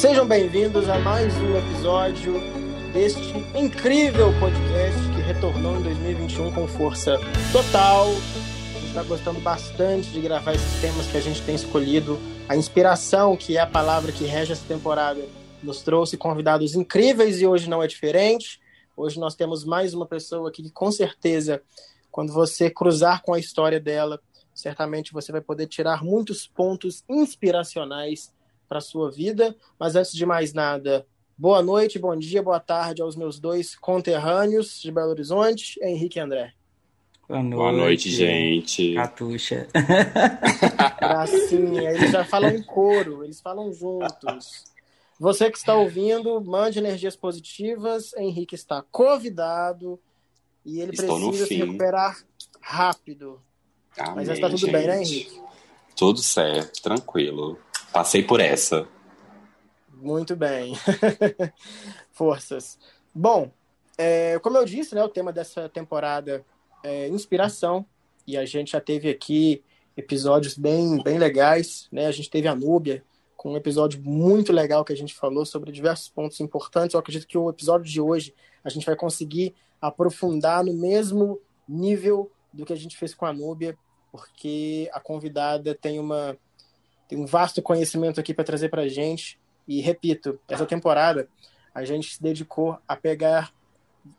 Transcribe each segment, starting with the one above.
Sejam bem-vindos a mais um episódio deste incrível podcast que retornou em 2021 com força total. A gente está gostando bastante de gravar esses temas que a gente tem escolhido. A inspiração, que é a palavra que rege essa temporada, nos trouxe convidados incríveis e hoje não é diferente. Hoje nós temos mais uma pessoa aqui que, com certeza, quando você cruzar com a história dela, certamente você vai poder tirar muitos pontos inspiracionais para a sua vida. Mas antes de mais nada, boa noite, bom dia, boa tarde aos meus dois conterrâneos de Belo Horizonte, Henrique e André. Boa noite, boa noite gente. Catuxa. Gracinha, eles já falam em coro, eles falam juntos. Você que está ouvindo, mande energias positivas. Henrique está convidado e ele Estou precisa se recuperar rápido. Amém, Mas já está tudo gente. bem, né, Henrique? Tudo certo, tranquilo. Passei por essa. Muito bem. Forças. Bom, é, como eu disse, né, o tema dessa temporada é inspiração. E a gente já teve aqui episódios bem, bem legais. Né? A gente teve a Núbia, com um episódio muito legal que a gente falou sobre diversos pontos importantes. Eu acredito que o episódio de hoje a gente vai conseguir aprofundar no mesmo nível do que a gente fez com a Núbia, porque a convidada tem uma tem um vasto conhecimento aqui para trazer para a gente. E repito, essa temporada a gente se dedicou a pegar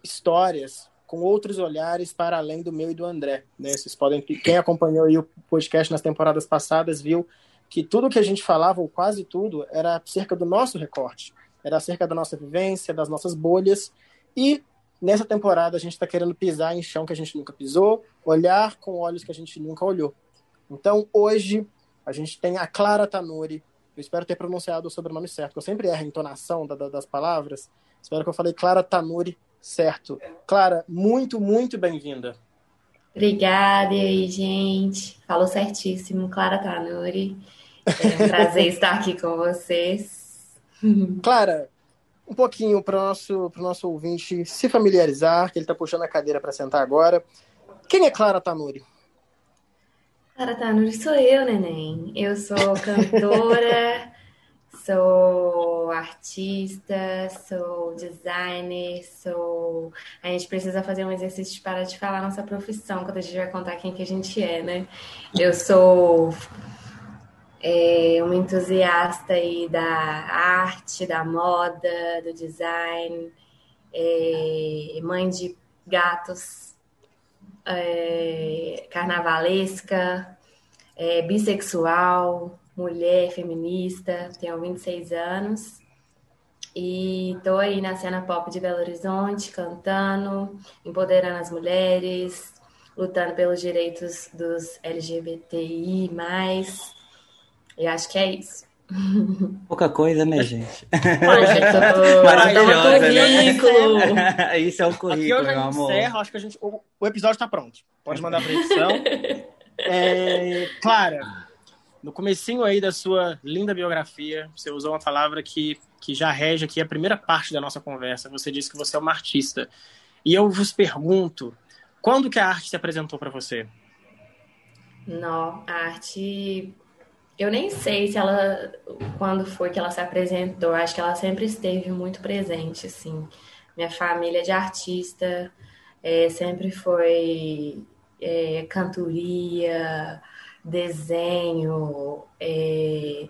histórias com outros olhares para além do meu e do André. Né? Vocês podem, quem acompanhou o podcast nas temporadas passadas viu que tudo que a gente falava, ou quase tudo, era acerca do nosso recorte, era acerca da nossa vivência, das nossas bolhas. E nessa temporada a gente está querendo pisar em chão que a gente nunca pisou, olhar com olhos que a gente nunca olhou. Então hoje a gente tem a Clara Tanuri. Eu espero ter pronunciado o sobrenome certo, eu sempre erro a entonação da, da, das palavras. Espero que eu falei Clara Tanuri certo. Clara, muito, muito bem-vinda. Obrigada, e aí, gente? Falou certíssimo, Clara Tanuri. É um prazer estar aqui com vocês. Clara, um pouquinho para o nosso, nosso ouvinte se familiarizar, que ele está puxando a cadeira para sentar agora. Quem é Clara Tanuri? Clara Tanuri sou eu, neném. Eu sou cantora, sou artista, sou designer, sou. A gente precisa fazer um exercício para te falar nossa profissão, quando a gente vai contar quem que a gente é, né? Eu sou é, uma entusiasta aí da arte, da moda, do design, é, mãe de gatos, é, carnavalesca, é, bissexual, mulher feminista, tenho 26 anos. E tô aí na cena pop de Belo Horizonte, cantando, empoderando as mulheres, lutando pelos direitos dos LGBTI+, e acho que é isso. Pouca coisa, né, gente? Maravilhosa, né? Isso é o currículo, Aqui meu amor. Encerro, acho que a gente, o, o episódio está pronto. Pode mandar para edição. é, Clara, no comecinho aí da sua linda biografia, você usou uma palavra que, que já rege aqui a primeira parte da nossa conversa. Você disse que você é uma artista. E eu vos pergunto, quando que a arte se apresentou para você? Não, a arte eu nem sei se ela, quando foi que ela se apresentou, acho que ela sempre esteve muito presente, assim. Minha família de artista é, sempre foi é, cantoria, desenho, é,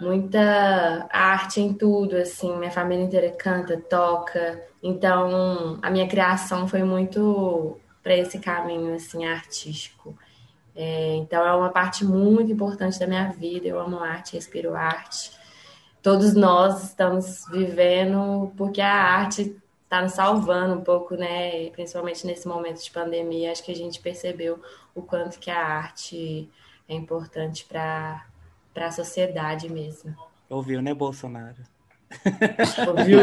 muita arte em tudo, assim. Minha família inteira canta, toca. Então, a minha criação foi muito para esse caminho, assim, artístico. É, então é uma parte muito importante da minha vida. Eu amo arte, respiro arte. Todos nós estamos vivendo porque a arte está nos salvando um pouco, né? Principalmente nesse momento de pandemia, acho que a gente percebeu o quanto que a arte é importante para a sociedade mesmo. Ouviu, né, Bolsonaro?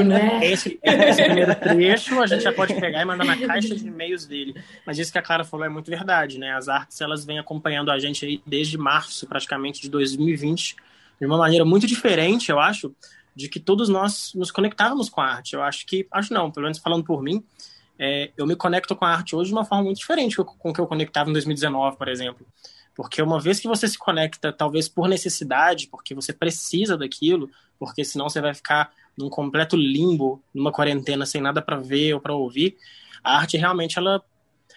Né? Esse, esse, primeiro trecho a gente já pode pegar e mandar na caixa de e-mails dele. Mas isso que a Clara falou é muito verdade, né? As artes, elas vêm acompanhando a gente aí desde março, praticamente, de 2020, de uma maneira muito diferente, eu acho, de que todos nós nos conectávamos com a arte. Eu acho que, acho não, pelo menos falando por mim, é, eu me conecto com a arte hoje de uma forma muito diferente com que eu conectava em 2019, por exemplo. Porque uma vez que você se conecta, talvez por necessidade, porque você precisa daquilo, porque senão você vai ficar num completo limbo, numa quarentena sem nada para ver ou para ouvir, a arte realmente ela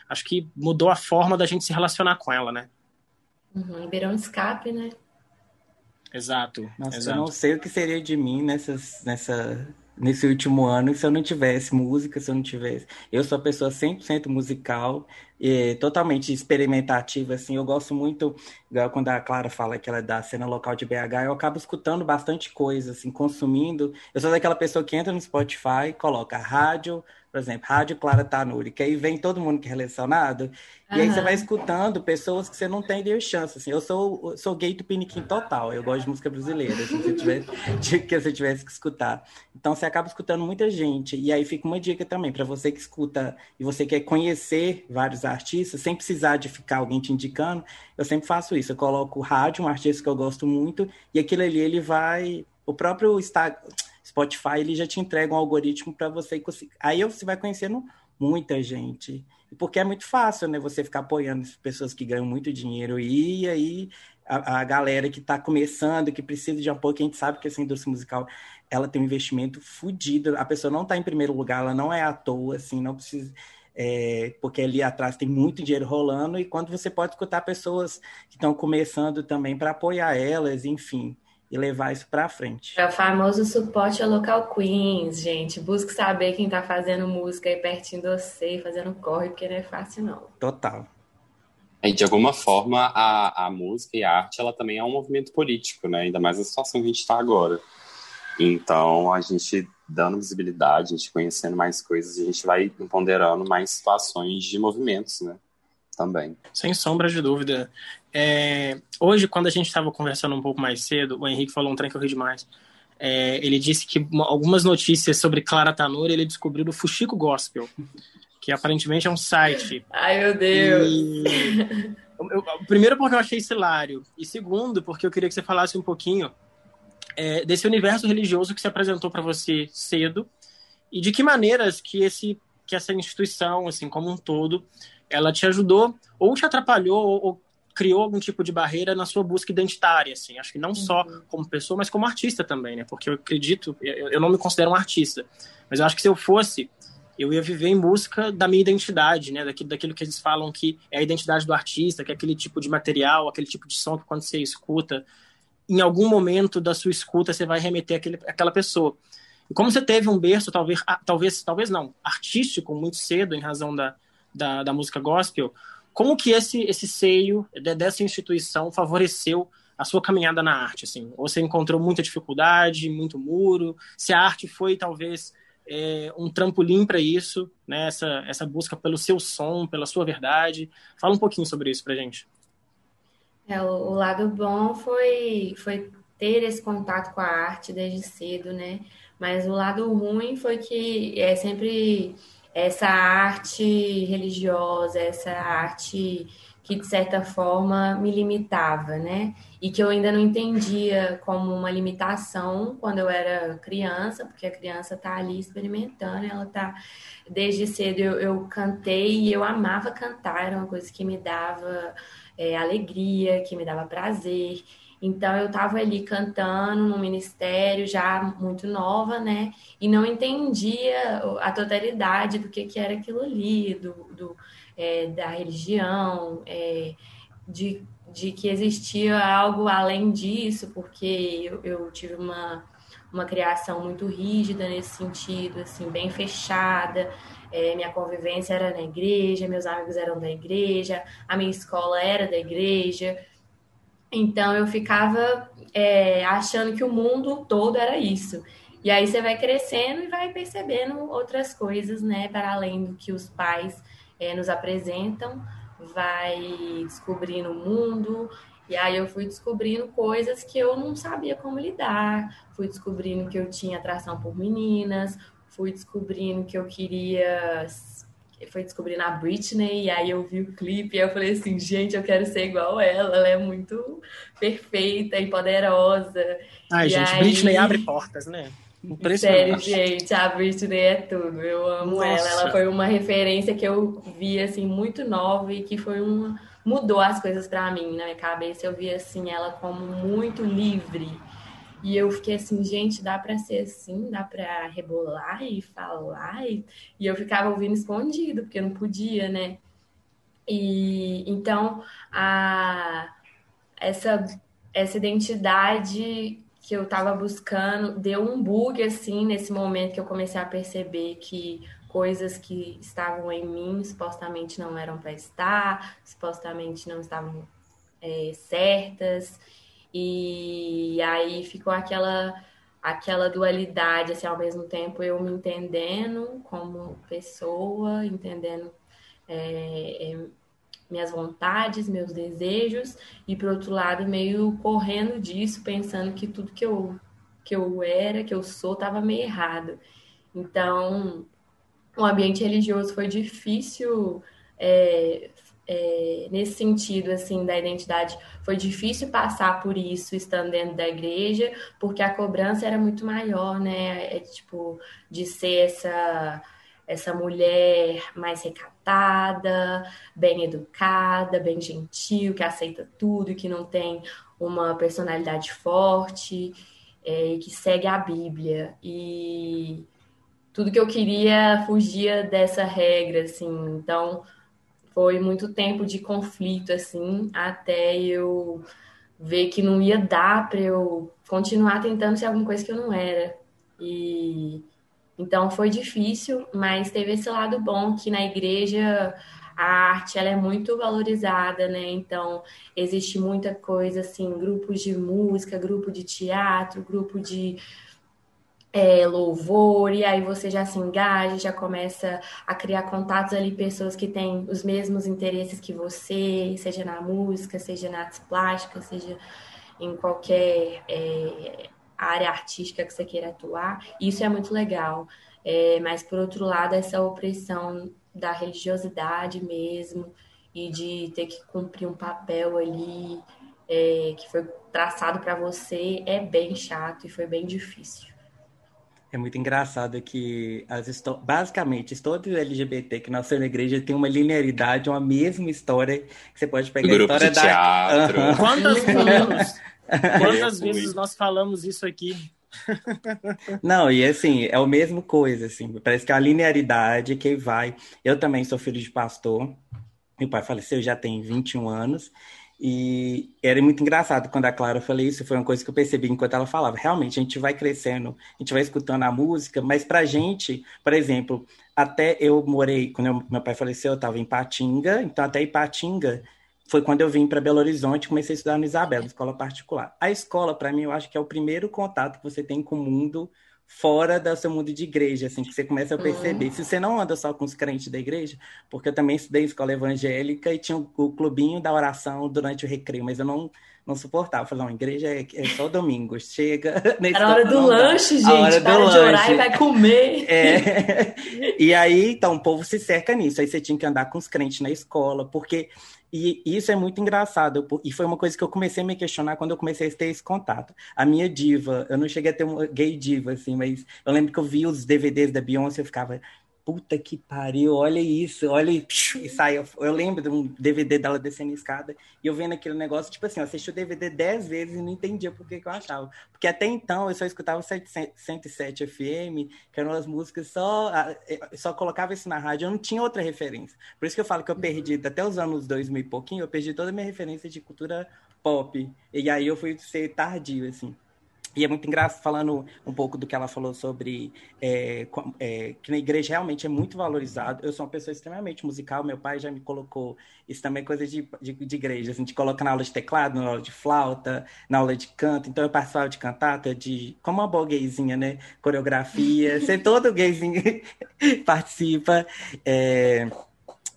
acho que mudou a forma da gente se relacionar com ela, né? Uhum, virou um escape, né? Exato. Nossa, exato. eu não sei o que seria de mim nessas, nessa, nesse último ano se eu não tivesse música, se eu não tivesse. Eu sou uma pessoa 100% musical e totalmente experimentativa, assim. Eu gosto muito, quando a Clara fala que ela é da cena local de BH, eu acabo escutando bastante coisa, assim, consumindo. Eu sou daquela pessoa que entra no Spotify, coloca rádio, por exemplo, Rádio Clara Tanuri, que aí vem todo mundo que é relacionado, e aí você vai escutando pessoas que você não tem de chance, assim, eu sou, sou gay do piniquim total, eu gosto de música brasileira, assim, se tivesse, que você tivesse que escutar. Então você acaba escutando muita gente, e aí fica uma dica também, para você que escuta e você quer conhecer vários artistas, sem precisar de ficar alguém te indicando, eu sempre faço isso, eu coloco rádio, um artista que eu gosto muito, e aquilo ali ele vai, o próprio Spotify ele já te entrega um algoritmo para você. Aí você vai conhecendo muita gente. Porque é muito fácil, né? Você ficar apoiando pessoas que ganham muito dinheiro e aí a, a galera que está começando, que precisa de apoio, que a gente sabe que essa indústria musical ela tem um investimento fodido. A pessoa não está em primeiro lugar, ela não é à toa, assim, não precisa. É, porque ali atrás tem muito dinheiro rolando, e quando você pode escutar pessoas que estão começando também para apoiar elas, enfim e levar isso para frente. É o famoso suporte ao local queens, gente. Busque saber quem tá fazendo música aí pertinho de você, fazendo corre, porque não é fácil não. Total. E de alguma forma a, a música e a arte ela também é um movimento político, né? Ainda mais na situação que a gente está agora. Então a gente dando visibilidade, a gente conhecendo mais coisas, a gente vai ponderando mais situações de movimentos, né? Também. Sem sombra de dúvida. É, hoje, quando a gente estava conversando um pouco mais cedo, o Henrique falou um trem que eu ri demais. É, ele disse que algumas notícias sobre Clara Tanuri ele descobriu do Fuxico Gospel, que aparentemente é um site. Ai, meu Deus! E... Eu, primeiro, porque eu achei isso hilário, e segundo, porque eu queria que você falasse um pouquinho é, desse universo religioso que se apresentou para você cedo e de que maneiras que esse que essa instituição, assim como um todo, ela te ajudou ou te atrapalhou ou, ou criou algum tipo de barreira na sua busca identitária, assim. Acho que não só uhum. como pessoa, mas como artista também, né? Porque eu acredito, eu, eu, não me considero um artista, mas eu acho que se eu fosse, eu ia viver em busca da minha identidade, né? Daquilo, daquilo que eles falam que é a identidade do artista, que é aquele tipo de material, aquele tipo de som que quando você escuta, em algum momento da sua escuta você vai remeter àquele, àquela pessoa. E como você teve um berço, talvez, talvez, talvez não, artístico muito cedo, em razão da, da, da música gospel, como que esse, esse seio dessa instituição favoreceu a sua caminhada na arte? Assim? Você encontrou muita dificuldade, muito muro? Se a arte foi, talvez, é, um trampolim para isso, né? essa, essa busca pelo seu som, pela sua verdade? Fala um pouquinho sobre isso para gente. É, o, o lado bom foi, foi ter esse contato com a arte desde cedo, né? Mas o lado ruim foi que é sempre essa arte religiosa, essa arte que de certa forma me limitava, né? E que eu ainda não entendia como uma limitação quando eu era criança, porque a criança tá ali experimentando, ela tá desde cedo eu, eu cantei e eu amava cantar, era uma coisa que me dava é, alegria, que me dava prazer. Então eu estava ali cantando no ministério já muito nova, né? E não entendia a totalidade do que, que era aquilo ali, do, do é, da religião, é, de, de que existia algo além disso, porque eu, eu tive uma, uma criação muito rígida nesse sentido, assim, bem fechada. É, minha convivência era na igreja, meus amigos eram da igreja, a minha escola era da igreja. Então eu ficava é, achando que o mundo todo era isso. E aí você vai crescendo e vai percebendo outras coisas, né, para além do que os pais é, nos apresentam, vai descobrindo o mundo. E aí eu fui descobrindo coisas que eu não sabia como lidar, fui descobrindo que eu tinha atração por meninas, fui descobrindo que eu queria foi descobrindo a Britney, e aí eu vi o clipe e eu falei assim, gente, eu quero ser igual ela, ela é muito perfeita e poderosa. Ai, e gente, aí... Britney abre portas, né? Sério, gente, a Britney é tudo. Eu amo Nossa. ela. Ela foi uma referência que eu vi assim muito nova e que foi uma, mudou as coisas para mim na minha cabeça. Eu via assim ela como muito livre. E eu fiquei assim, gente, dá para ser assim, dá para rebolar e falar. E, e eu ficava ouvindo escondido, porque eu não podia, né? E então a essa essa identidade que eu estava buscando deu um bug assim nesse momento que eu comecei a perceber que coisas que estavam em mim supostamente não eram para estar, supostamente não estavam é, certas. E aí ficou aquela aquela dualidade, assim, ao mesmo tempo eu me entendendo como pessoa, entendendo é, é, minhas vontades, meus desejos, e por outro lado, meio correndo disso, pensando que tudo que eu, que eu era, que eu sou, estava meio errado. Então, o ambiente religioso foi difícil é, é, nesse sentido assim da identidade foi difícil passar por isso estando dentro da igreja porque a cobrança era muito maior né? É, tipo de ser essa essa mulher mais recatada bem educada bem gentil que aceita tudo que não tem uma personalidade forte é, que segue a Bíblia. E tudo que eu queria fugia dessa regra, assim. Então, foi muito tempo de conflito, assim, até eu ver que não ia dar para eu continuar tentando ser alguma coisa que eu não era. E então foi difícil, mas teve esse lado bom que na igreja a arte ela é muito valorizada, né? Então existe muita coisa assim, grupos de música, grupo de teatro, grupo de é, louvor, e aí você já se engaja, já começa a criar contatos ali, pessoas que têm os mesmos interesses que você, seja na música, seja na arte plástica, seja em qualquer é, área artística que você queira atuar. Isso é muito legal. É, mas, por outro lado, essa opressão da religiosidade mesmo, e de ter que cumprir um papel ali é, que foi traçado para você, é bem chato e foi bem difícil. É muito engraçado que as basicamente todos os LGBT que nasceram na igreja têm uma linearidade, uma mesma história que você pode pegar Grupo a história de teatro. da. Quantas vezes, quantas vezes nós falamos isso aqui? Não, e assim, é a mesma coisa, assim, parece que é a linearidade que vai. Eu também sou filho de pastor, meu pai faleceu já tem 21 anos, e era muito engraçado quando a Clara falou isso, foi uma coisa que eu percebi enquanto ela falava. Realmente, a gente vai crescendo, a gente vai escutando a música, mas pra gente, por exemplo, até eu morei, quando eu, meu pai faleceu, eu estava em Patinga, então até Ipatinga foi quando eu vim para Belo Horizonte comecei a estudar no Isabela, escola particular. A escola, para mim, eu acho que é o primeiro contato que você tem com o mundo fora do seu mundo de igreja, assim, que você começa a perceber. Uhum. Se você não anda só com os crentes da igreja, porque eu também estudei escola evangélica e tinha o, o clubinho da oração durante o recreio, mas eu não não suportava. Falei, não, igreja é, é só domingo, chega. Era a hora do lanche, gente. A hora do lanche. orar e vai comer. É. E aí, então, o povo se cerca nisso. Aí você tinha que andar com os crentes na escola, porque e isso é muito engraçado, e foi uma coisa que eu comecei a me questionar quando eu comecei a ter esse contato. A minha diva, eu não cheguei a ter uma gay diva, assim, mas eu lembro que eu vi os DVDs da Beyoncé, eu ficava, puta que pariu, olha isso, olha e, e sai. Eu, eu, lembro de um DVD dela descendo a escada e eu vendo aquele negócio, tipo assim, eu assisti o DVD dez vezes e não entendia por que, que eu achava. Porque até então eu só escutava o 107 FM, que eram as músicas só, só colocava isso na rádio, eu não tinha outra referência. Por isso que eu falo que eu perdi, até os anos 2000 e pouquinho, eu perdi toda a minha referência de cultura pop. E aí eu fui ser tardio, assim. E é muito engraçado, falando um pouco do que ela falou sobre é, é, que na igreja realmente é muito valorizado. Eu sou uma pessoa extremamente musical, meu pai já me colocou, isso também é coisa de, de, de igreja, assim, a gente coloca na aula de teclado, na aula de flauta, na aula de canto. Então eu participava de cantata, de como uma boa gayzinha, né? Coreografia, ser todo gayzinho participa. É,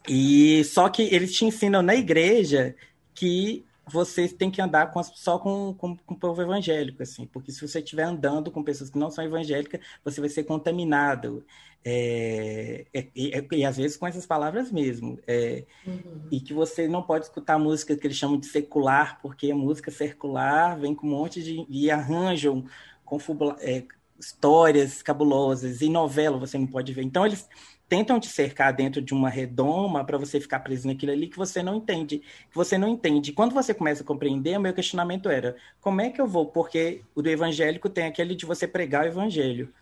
e só que eles te ensinam na igreja que você tem que andar com, só com, com, com, o povo evangélico, assim, porque se você estiver andando com pessoas que não são evangélicas, você vai ser contaminado. É, é, e, e, às vezes com essas palavras mesmo. É, uhum. E que você não pode escutar música que eles chamam de secular, porque a música circular vem com um monte de. e arranjam com é, histórias cabulosas, e novela você não pode ver. Então, eles tentam te cercar dentro de uma redoma para você ficar preso naquilo ali que você não entende, que você não entende. Quando você começa a compreender, o meu questionamento era: como é que eu vou? Porque o do evangélico tem aquele de você pregar o evangelho.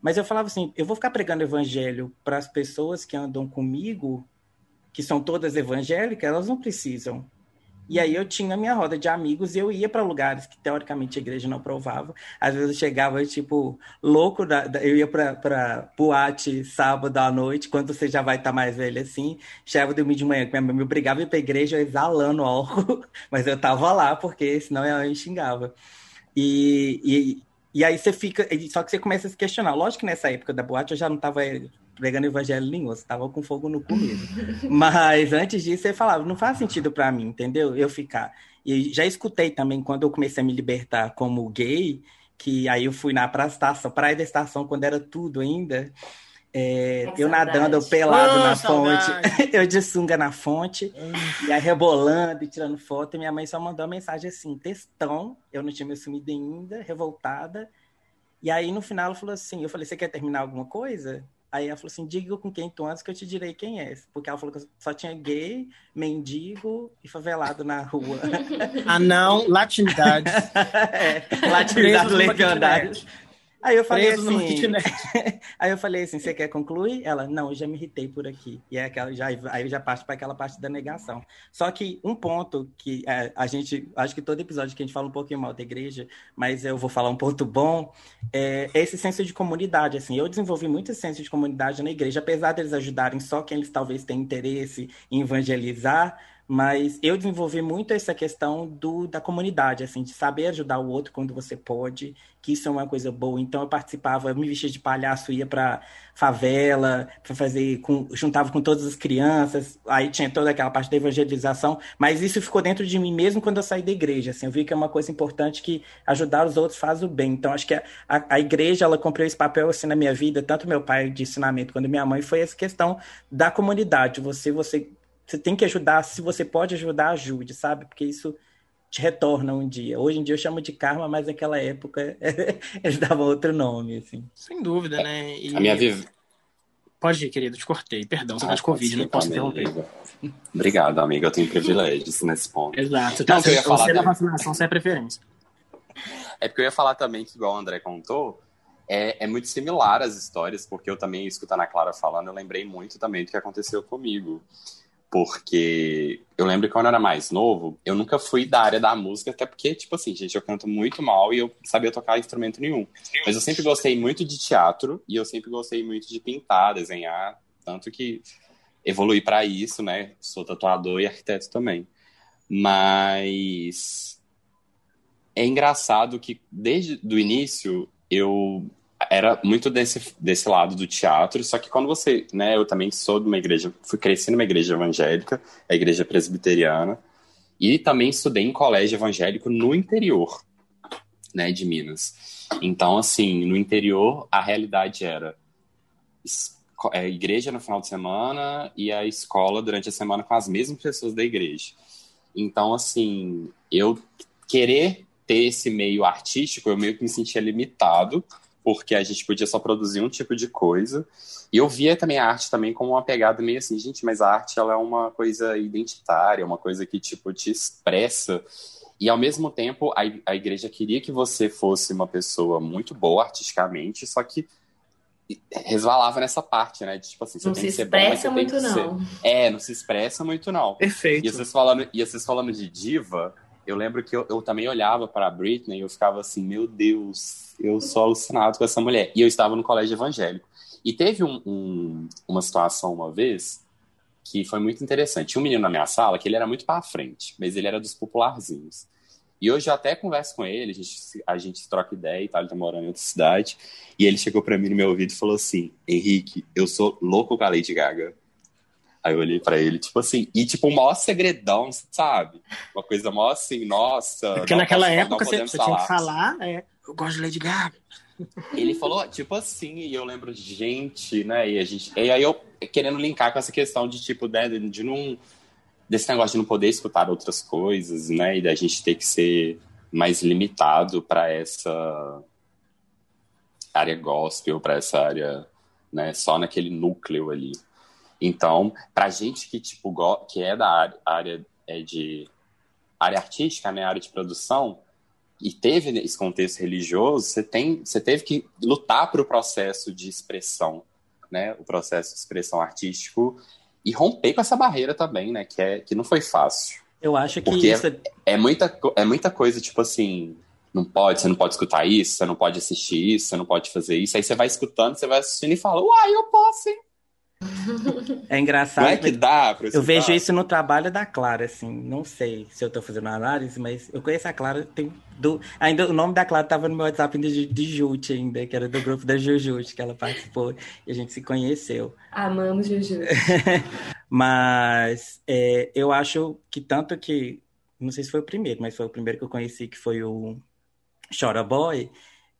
Mas eu falava assim, eu vou ficar pregando evangelho para as pessoas que andam comigo, que são todas evangélicas, elas não precisam. E aí eu tinha minha roda de amigos e eu ia para lugares que teoricamente a igreja não aprovava. Às vezes eu chegava, tipo, louco, da, da, eu ia para boate sábado à noite, quando você já vai estar tá mais velho assim. Chegava domingo de manhã, minha mãe me obrigava a ir para igreja exalando álcool, mas eu tava lá, porque senão ela me xingava. E, e, e aí você fica, só que você começa a se questionar. Lógico que nessa época da boate eu já não estava pregando evangelho nenhum, você tava com fogo no começo. Mas antes disso, você falava, não faz sentido para mim, entendeu? Eu ficar. E já escutei também, quando eu comecei a me libertar como gay, que aí eu fui na praia, estação, praia da estação, quando era tudo ainda. É, eu nadando pelado oh, na fonte, eu de sunga na fonte, e aí rebolando e tirando foto, e minha mãe só mandou uma mensagem assim, textão, eu não tinha me assumido ainda, revoltada, e aí no final ela falou assim, eu falei, você quer terminar alguma coisa? Aí ela falou assim: diga com quem tu andas que eu te direi quem é. Porque ela falou que só tinha gay, mendigo e favelado na rua. Ah, não, latinidade. é, latinidade legendária. Aí eu falei Preso assim. aí eu falei assim: você quer concluir? Ela, não, eu já me irritei por aqui. E é aquela, já, aí eu já passo para aquela parte da negação. Só que um ponto que é, a gente, acho que todo episódio que a gente fala um pouquinho mal da igreja, mas eu vou falar um ponto bom, é esse senso de comunidade. Assim, eu desenvolvi muito esse senso de comunidade na igreja, apesar deles ajudarem só quem eles talvez tenham interesse em evangelizar mas eu desenvolvi muito essa questão do, da comunidade, assim, de saber ajudar o outro quando você pode, que isso é uma coisa boa. Então eu participava, eu me vestia de palhaço, ia para favela, para fazer, com, juntava com todas as crianças, aí tinha toda aquela parte da evangelização, mas isso ficou dentro de mim mesmo quando eu saí da igreja, assim, eu vi que é uma coisa importante que ajudar os outros faz o bem. Então acho que a, a, a igreja, ela cumpriu esse papel assim na minha vida, tanto meu pai de ensinamento quanto minha mãe, foi essa questão da comunidade, você, você você tem que ajudar, se você pode ajudar, ajude, sabe? Porque isso te retorna um dia. Hoje em dia eu chamo de karma, mas naquela época eles davam outro nome, assim. Sem dúvida, né? E... A minha vida. Pode ir, querido, te cortei. Perdão, você ah, tá de Covid, não posso interromper. Obrigado, amiga. Eu tenho privilégios nesse ponto. Exato. Então, eu ia falar você da vacinação, você é preferência. É porque eu ia falar também que, igual o André contou, é, é, muito similar às histórias, porque eu também, escutando a Clara falando, eu lembrei muito também do que aconteceu comigo porque eu lembro que quando eu era mais novo, eu nunca fui da área da música, até porque, tipo assim, gente, eu canto muito mal e eu sabia tocar instrumento nenhum. Mas eu sempre gostei muito de teatro e eu sempre gostei muito de pintar, desenhar, tanto que evolui para isso, né? Sou tatuador e arquiteto também. Mas é engraçado que desde o início eu era muito desse, desse lado do teatro, só que quando você, né, eu também sou de uma igreja, fui crescer numa igreja evangélica, a igreja presbiteriana, e também estudei em colégio evangélico no interior, né, de Minas. Então, assim, no interior, a realidade era a é, igreja no final de semana e a escola durante a semana com as mesmas pessoas da igreja. Então, assim, eu querer ter esse meio artístico, eu meio que me sentia limitado, porque a gente podia só produzir um tipo de coisa. E eu via também a arte também como uma pegada meio assim, gente, mas a arte ela é uma coisa identitária, uma coisa que tipo te expressa. E ao mesmo tempo, a, a igreja queria que você fosse uma pessoa muito boa artisticamente, só que resvalava nessa parte, né? De, tipo assim, você não tem que ser bom, mas você muito, tem que não. ser. É, não se expressa muito, não. Perfeito. E vocês falando, e vocês falando de diva, eu lembro que eu, eu também olhava para Britney e eu ficava assim, meu Deus, eu sou alucinado com essa mulher. E eu estava no colégio evangélico. E teve um, um, uma situação uma vez que foi muito interessante. Tinha um menino na minha sala que ele era muito para frente, mas ele era dos popularzinhos. E hoje eu até converso com ele, a gente, a gente troca ideia e tal, ele tá morando em outra cidade. E ele chegou para mim no meu ouvido e falou assim: Henrique, eu sou louco com a Lady Gaga. Aí eu olhei pra ele, tipo assim, e tipo, o maior segredão, sabe? Uma coisa maior assim, nossa. Porque naquela época você, você tinha que falar, é, eu gosto de Lady Gaga. Ele falou, tipo assim, e eu lembro de gente, né? E, a gente, e aí eu querendo linkar com essa questão de, tipo, né, de, de não. desse negócio de não poder escutar outras coisas, né? E da gente ter que ser mais limitado para essa área gospel, para essa área né? Só naquele núcleo ali. Então, pra gente que, tipo, que é da área, área é de área artística, né, área de produção, e teve esse contexto religioso, você, tem, você teve que lutar para o processo de expressão, né, o processo de expressão artístico, e romper com essa barreira também, né, que, é, que não foi fácil. Eu acho que Porque isso... é, é, muita, é muita coisa, tipo assim, não pode, você não pode escutar isso, você não pode assistir isso, você não pode fazer isso. Aí você vai escutando, você vai assistindo e fala, uai, eu posso, hein? É engraçado. Não é que dá pra Eu vejo isso no trabalho da Clara, assim. Não sei se eu tô fazendo análise, mas eu conheço a Clara. Tem do... Ainda o nome da Clara tava no meu WhatsApp de, de Jute ainda, que era do grupo da Jujute, que ela participou e a gente se conheceu. Amamos Jujute. mas é, eu acho que tanto que. Não sei se foi o primeiro, mas foi o primeiro que eu conheci, que foi o Chora Boy,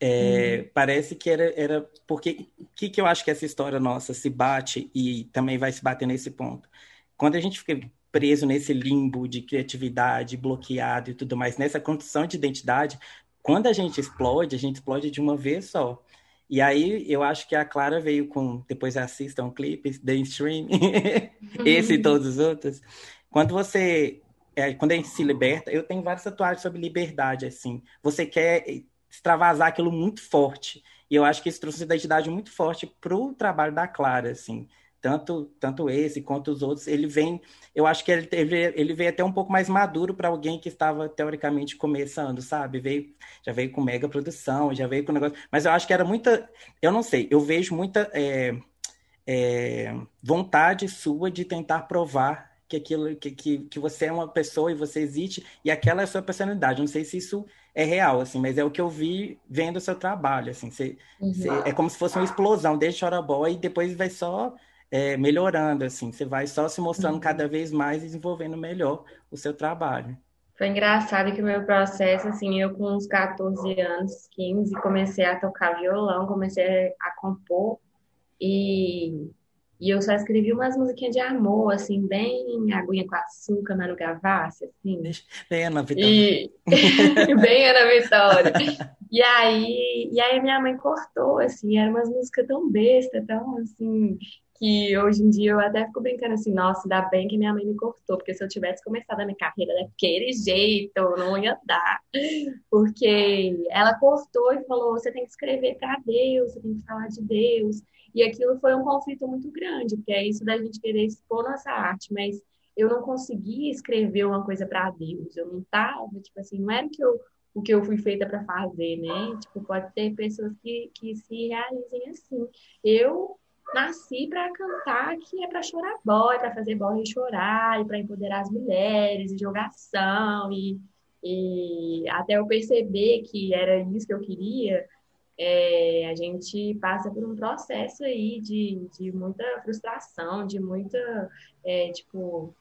é, uhum. Parece que era, era porque o que, que eu acho que essa história nossa se bate e também vai se bater nesse ponto. Quando a gente fica preso nesse limbo de criatividade, bloqueado e tudo mais, nessa construção de identidade, quando a gente explode, a gente explode de uma vez só. E aí eu acho que a Clara veio com, depois assistam clipes, The Stream, esse e todos os outros. Quando você é, quando a gente se liberta, eu tenho várias tatuagens sobre liberdade, assim. Você quer extravasar aquilo muito forte. E eu acho que isso trouxe uma identidade muito forte para o trabalho da Clara, assim. Tanto, tanto esse quanto os outros, ele vem, eu acho que ele, ele, ele veio até um pouco mais maduro para alguém que estava teoricamente começando, sabe? Veio, já veio com mega produção, já veio com negócio, mas eu acho que era muita, eu não sei, eu vejo muita é, é, vontade sua de tentar provar que aquilo que, que, que você é uma pessoa e você existe e aquela é a sua personalidade. Não sei se isso é real, assim, mas é o que eu vi vendo o seu trabalho, assim, você, uhum. você, é como se fosse uma explosão, desde Chora Boy, e depois vai só é, melhorando, assim, você vai só se mostrando uhum. cada vez mais e desenvolvendo melhor o seu trabalho. Foi engraçado que o meu processo, assim, eu com uns 14 anos, 15, comecei a tocar violão, comecei a compor, e e eu só escrevi umas musiquinhas de amor, assim, bem aguinha com açúcar, Manu Gavassi, assim. Bem Ana Vitória. E... bem Ana Vitória. E aí, e aí minha mãe cortou, assim, eram umas músicas tão besta, tão assim, que hoje em dia eu até fico brincando assim, nossa, ainda bem que minha mãe me cortou, porque se eu tivesse começado a minha carreira daquele jeito, não ia dar. Porque ela cortou e falou, você tem que escrever para Deus, você tem que falar de Deus. E aquilo foi um conflito muito grande, porque é isso da gente querer expor nossa arte, mas eu não conseguia escrever uma coisa para Deus, eu não tava, tipo assim, não era o que eu, o que eu fui feita para fazer, né? Tipo, pode ter pessoas que, que se realizem assim. Eu nasci para cantar, que é para chorar boy, para fazer boy chorar, e para empoderar as mulheres, e jogação, e, e até eu perceber que era isso que eu queria, é, a gente passa por um processo aí de, de muita frustração, de muita, é, tipo,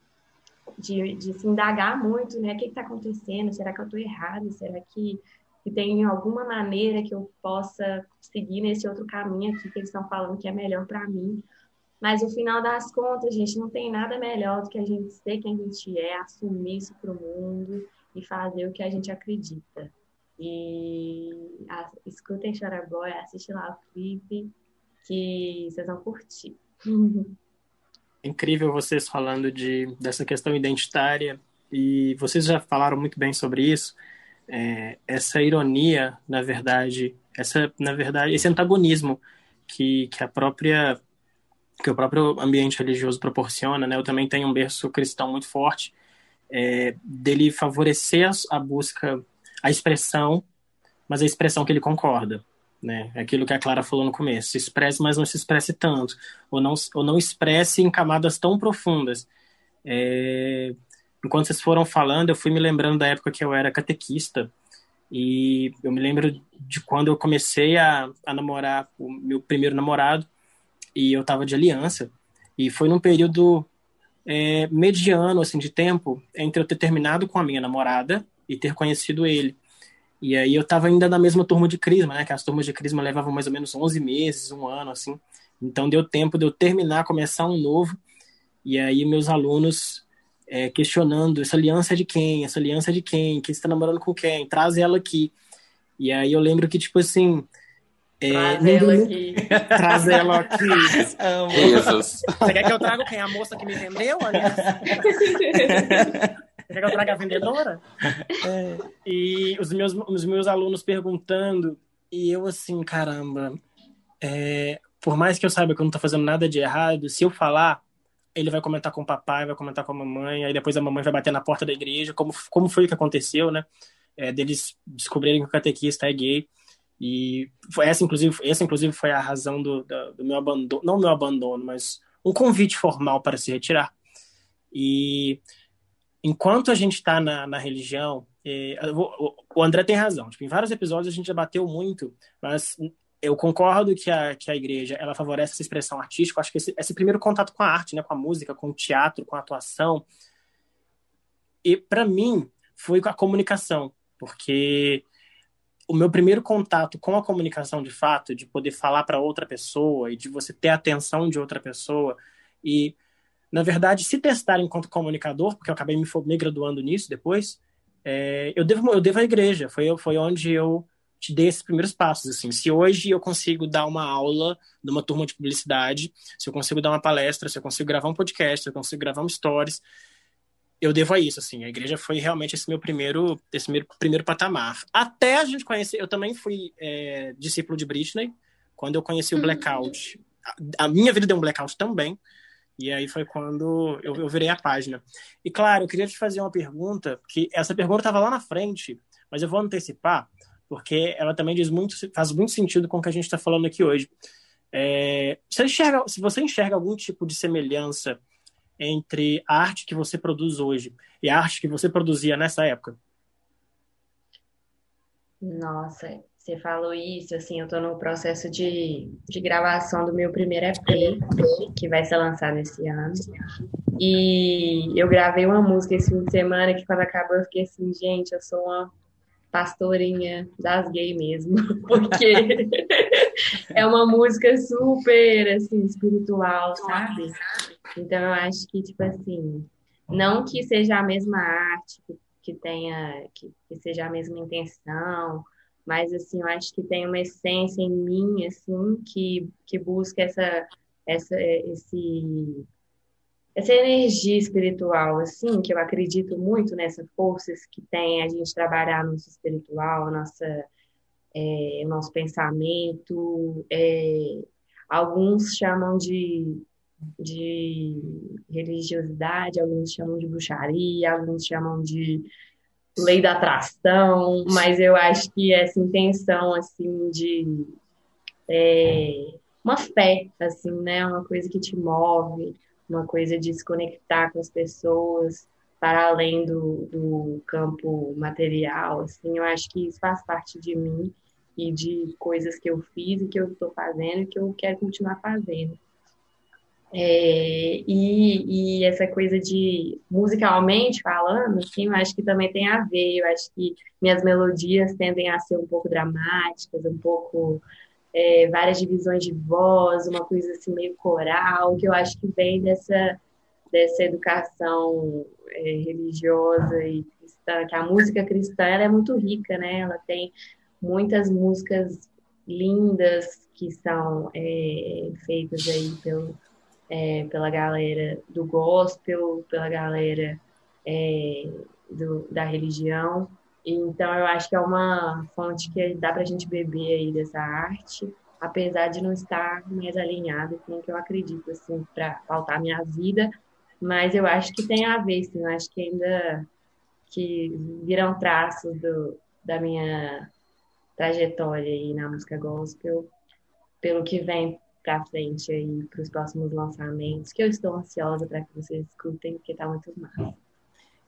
de, de se indagar muito, né? O que está acontecendo? Será que eu estou errado? Será que, que tem alguma maneira que eu possa seguir nesse outro caminho aqui que eles estão falando que é melhor para mim? Mas no final das contas, gente, não tem nada melhor do que a gente ser quem a gente é, assumir isso para o mundo e fazer o que a gente acredita. E a, escutem Boy, assistem lá o clipe, que vocês vão curtir. Incrível vocês falando de, dessa questão identitária, e vocês já falaram muito bem sobre isso. É, essa ironia, na verdade, essa, na verdade, esse antagonismo que, que a própria que o próprio ambiente religioso proporciona, né? Eu também tenho um berço cristão muito forte, é, dele favorecer a busca a expressão, mas a expressão que ele concorda. Né? É aquilo que a Clara falou no começo. Se expresse, mas não se expresse tanto. Ou não, ou não expresse em camadas tão profundas. É... Enquanto vocês foram falando, eu fui me lembrando da época que eu era catequista. E eu me lembro de quando eu comecei a, a namorar o meu primeiro namorado. E eu estava de aliança. E foi num período é, mediano assim, de tempo entre eu ter terminado com a minha namorada e ter conhecido ele. E aí eu estava ainda na mesma turma de Crisma, né? Que as turmas de Crisma levavam mais ou menos 11 meses, um ano, assim. Então deu tempo de eu terminar, começar um novo. E aí meus alunos é, questionando, essa aliança é de quem? Essa aliança é de quem? Quem está namorando com quem? Traz ela aqui. E aí eu lembro que, tipo assim, É, Traz ela aqui. Traz ela aqui. Jesus. Você quer que eu traga quem? A moça que me vendeu? Aliás? Quer que eu traga a vendedora? É. E os meus, os meus alunos perguntando, e eu assim, caramba, é, por mais que eu saiba que eu não tô fazendo nada de errado, se eu falar, ele vai comentar com o papai, vai comentar com a mamãe, aí depois a mamãe vai bater na porta da igreja, como, como foi que aconteceu, né? É, deles descobrirem que o catequista é gay. E foi essa, inclusive, essa, inclusive, foi a razão do, do, do meu abandono, não meu abandono, mas um convite formal para se retirar. E enquanto a gente está na, na religião, é, o, o André tem razão. Tipo, em vários episódios a gente já bateu muito, mas eu concordo que a, que a igreja ela favorece essa expressão artística. acho que esse, esse primeiro contato com a arte, né, com a música, com o teatro, com a atuação, e para mim foi com a comunicação, porque o meu primeiro contato com a comunicação de fato, de poder falar para outra pessoa e de você ter a atenção de outra pessoa e na verdade se testar enquanto comunicador, porque eu acabei me, me graduando nisso depois, é, eu devo eu devo à igreja. Foi foi onde eu te dei esses primeiros passos. Assim, se hoje eu consigo dar uma aula numa turma de publicidade, se eu consigo dar uma palestra, se eu consigo gravar um podcast, se eu consigo gravar um stories, eu devo a isso. Assim, a igreja foi realmente esse meu primeiro, esse meu primeiro patamar. Até a gente conhecer, eu também fui é, discípulo de Britney quando eu conheci o Blackout. A, a minha vida deu um blackout também. E aí foi quando eu, eu virei a página. E claro, eu queria te fazer uma pergunta, que essa pergunta estava lá na frente, mas eu vou antecipar porque ela também diz muito, faz muito sentido com o que a gente está falando aqui hoje. É, você enxerga, se você enxerga algum tipo de semelhança entre a arte que você produz hoje e a arte que você produzia nessa época? Nossa, você falou isso, assim, eu estou no processo de, de gravação do meu primeiro EP, que vai ser lançado esse ano. E eu gravei uma música esse fim de semana que quando acabou eu fiquei assim, gente, eu sou uma pastorinha das gays mesmo, porque é uma música super, assim, espiritual, sabe? Então eu acho que, tipo assim, não que seja a mesma arte, que tenha, que, que seja a mesma intenção, mas, assim, eu acho que tem uma essência em mim, assim, que, que busca essa, essa, esse essa energia espiritual, assim, que eu acredito muito nessa forças que tem a gente trabalhar no nosso espiritual, nossa, é, o nosso pensamento. É, alguns chamam de, de religiosidade, alguns chamam de bruxaria, alguns chamam de lei da atração, mas eu acho que essa intenção, assim, de é, uma fé, assim, né, uma coisa que te move, uma coisa de se conectar com as pessoas para além do, do campo material, assim, eu acho que isso faz parte de mim e de coisas que eu fiz e que eu estou fazendo e que eu quero continuar fazendo. É, e, e, essa coisa de musicalmente falando, assim, eu acho que também tem a ver. Eu acho que minhas melodias tendem a ser um pouco dramáticas, um pouco é, várias divisões de voz, uma coisa assim meio coral, que eu acho que vem dessa, dessa educação é, religiosa e cristã, que a música cristã é muito rica, né? Ela tem muitas músicas lindas que são é, feitas aí pelo, é, pela galera do gospel, pela galera é, do, da religião. Então, eu acho que é uma fonte que dá para a gente beber aí dessa arte, apesar de não estar mais alinhada com o que eu acredito, assim, para pautar a minha vida. Mas eu acho que tem a ver, sim. Eu acho que ainda que viram traços do, da minha trajetória aí na música gospel, pelo que vem para frente aí para os próximos lançamentos, que eu estou ansiosa para que vocês escutem, porque está muito massa.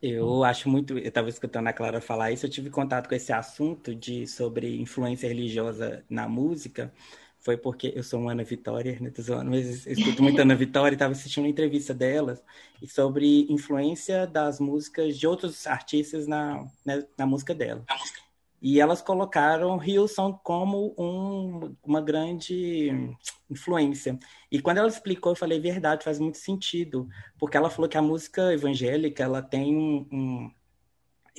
Eu acho muito. Eu estava escutando a Clara falar isso. Eu tive contato com esse assunto de sobre influência religiosa na música. Foi porque eu sou uma Ana Vitória, né? Tô zoando, mas eu escuto muito Ana Vitória e estava assistindo uma entrevista delas sobre influência das músicas de outros artistas na, né, na música dela. E elas colocaram Hilson como um, uma grande influência. E quando ela explicou, eu falei, verdade, faz muito sentido. Porque ela falou que a música evangélica, ela tem um... um...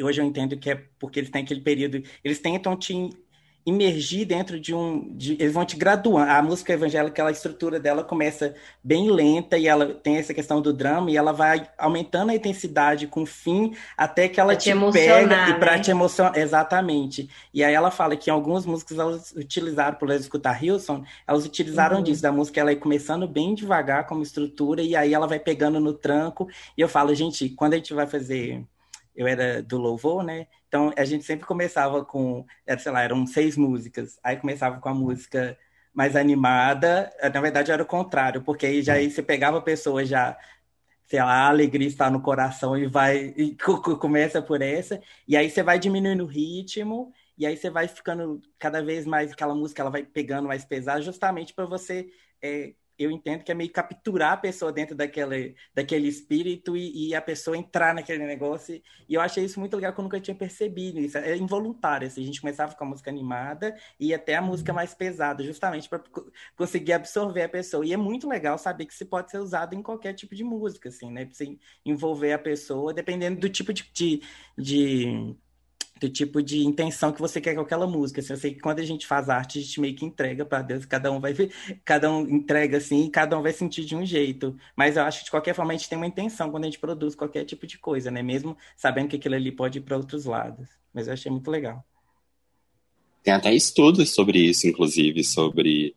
Hoje eu entendo que é porque eles têm aquele período... Eles tentam te imergir dentro de um. De, eles vão te graduando. A música evangélica, a estrutura dela começa bem lenta e ela tem essa questão do drama e ela vai aumentando a intensidade com o fim até que ela te, te pega e para né? te emocionar. Exatamente. E aí ela fala que em algumas músicas elas utilizaram, por elas escutar Hilson, elas utilizaram uhum. disso, da música ela ir começando bem devagar como estrutura e aí ela vai pegando no tranco. E eu falo, gente, quando a gente vai fazer eu era do louvor, né? Então a gente sempre começava com, era, sei lá, eram seis músicas. Aí começava com a música mais animada. Na verdade era o contrário, porque aí já aí você pegava a pessoa já, sei lá, a alegria está no coração e vai e começa por essa, e aí você vai diminuindo o ritmo. E aí você vai ficando cada vez mais aquela música, ela vai pegando mais pesada, justamente para você é, eu entendo que é meio capturar a pessoa dentro daquele, daquele espírito e, e, a pessoa entrar naquele negócio. E eu achei isso muito legal que eu nunca tinha percebido. Isso é involuntário. Assim, a gente começava com a música animada e até a música mais pesada, justamente para conseguir absorver a pessoa. E é muito legal saber que isso pode ser usado em qualquer tipo de música, assim, né? Pra você envolver a pessoa, dependendo do tipo de, de, de do tipo de intenção que você quer com aquela música. Assim, eu sei que quando a gente faz arte, a gente meio que entrega para Deus, cada um vai ver, cada um entrega assim, e cada um vai sentir de um jeito. Mas eu acho que de qualquer forma a gente tem uma intenção quando a gente produz qualquer tipo de coisa, né? Mesmo sabendo que aquilo ali pode ir para outros lados. Mas eu achei muito legal. Tem até estudos sobre isso, inclusive, sobre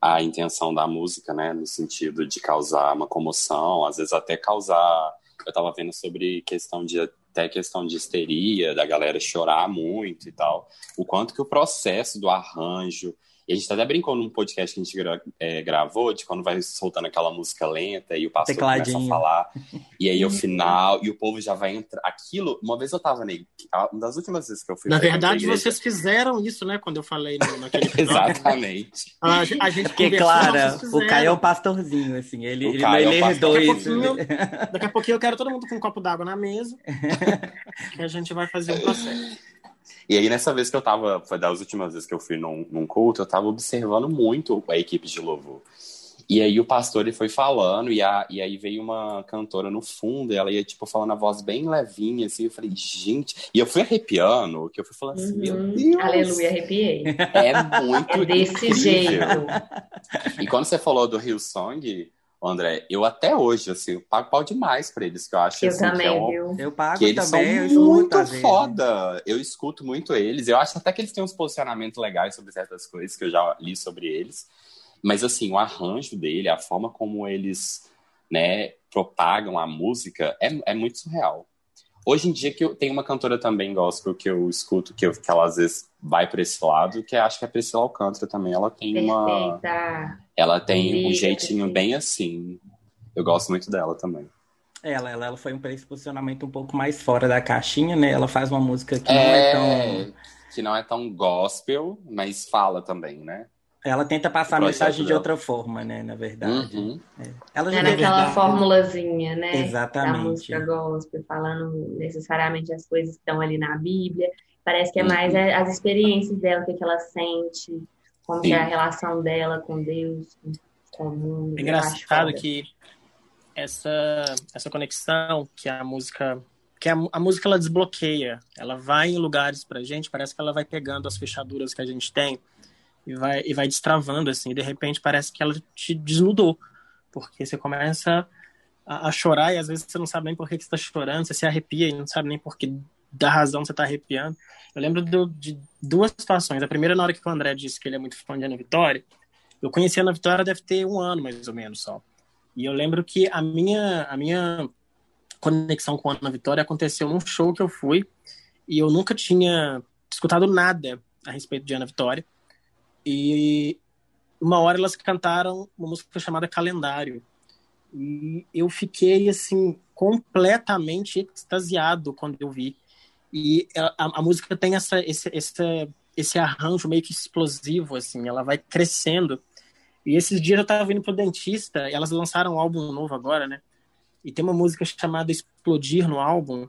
a intenção da música, né? No sentido de causar uma comoção, às vezes até causar. Eu estava vendo sobre questão de até questão de histeria, da galera chorar muito e tal. O quanto que o processo do arranjo, e a gente até brincou num podcast que a gente gra é, gravou, de quando vai soltando aquela música lenta e o pastor começa a falar, e aí o final, e o povo já vai entrar. Aquilo, uma vez eu tava nele, uma das últimas vezes que eu fui. Na verdade, vocês fizeram isso, né? Quando eu falei no, naquele Exatamente. A, a gente Porque, Clara, o Caio é um pastorzinho, assim, ele, ele não ele herdou isso. Daqui a pouquinho eu quero todo mundo com um copo d'água na mesa, que a gente vai fazer um processo. E aí, nessa vez que eu tava, foi das últimas vezes que eu fui num, num culto, eu tava observando muito a equipe de louvor. E aí o pastor ele foi falando, e, a, e aí veio uma cantora no fundo, e ela ia, tipo, falando a voz bem levinha, assim, eu falei, gente... E eu fui arrepiando, que eu fui falando assim, uhum. meu Deus... Aleluia, arrepiei. É muito É desse incrível. jeito. E quando você falou do Hillsong, André, eu até hoje, assim, eu pago pau demais pra eles, que eu acho eu assim, também, que, é um, viu? Eu pago que eles também, são muito foda. Eu escuto muito eles. Eu acho até que eles têm uns posicionamentos legais sobre certas coisas que eu já li sobre eles. Mas, assim, o arranjo dele, a forma como eles, né, propagam a música é, é muito surreal. Hoje em dia que eu tenho uma cantora também gospel que eu escuto, que, eu, que ela às vezes vai para esse lado, que acho que é a Priscila Alcântara também. Ela tem Perfeita. uma. Ela tem um jeitinho bem assim. Eu gosto muito dela também. Ela, ela, ela foi um posicionamento um pouco mais fora da caixinha, né? Ela faz uma música que é... não é tão. Que não é tão gospel, mas fala também, né? Ela tenta passar a mensagem dela. de outra forma, né? Na verdade. Uhum. É. Ela já é naquela formulazinha, né? Exatamente. Da música gospel, falando necessariamente as coisas que estão ali na Bíblia. Parece que é mais uhum. as experiências dela, o que ela sente, como é a relação dela com Deus, com o mundo. É engraçado que essa, essa conexão que a música que a, a, música ela desbloqueia, ela vai em lugares pra gente, parece que ela vai pegando as fechaduras que a gente tem e vai, e vai destravando, assim, e de repente parece que ela te desnudou, porque você começa a, a chorar e às vezes você não sabe nem por que, você está chorando, você se arrepia e não sabe nem por que da razão você está arrepiando. Eu lembro de, de, duas situações. A primeira, na hora que o André disse que ele é muito fã de Ana Vitória, eu conheci a Ana Vitória deve ter um ano, mais ou menos, só. E eu lembro que a minha, a minha conexão com a Ana Vitória aconteceu num show que eu fui e eu nunca tinha escutado nada a respeito de Ana Vitória. E uma hora elas cantaram uma música chamada Calendário. E eu fiquei, assim, completamente extasiado quando eu vi. E a, a música tem essa, esse, esse, esse arranjo meio que explosivo, assim, ela vai crescendo. E esses dias eu tava vindo pro dentista, elas lançaram um álbum novo agora, né? E tem uma música chamada Explodir no álbum,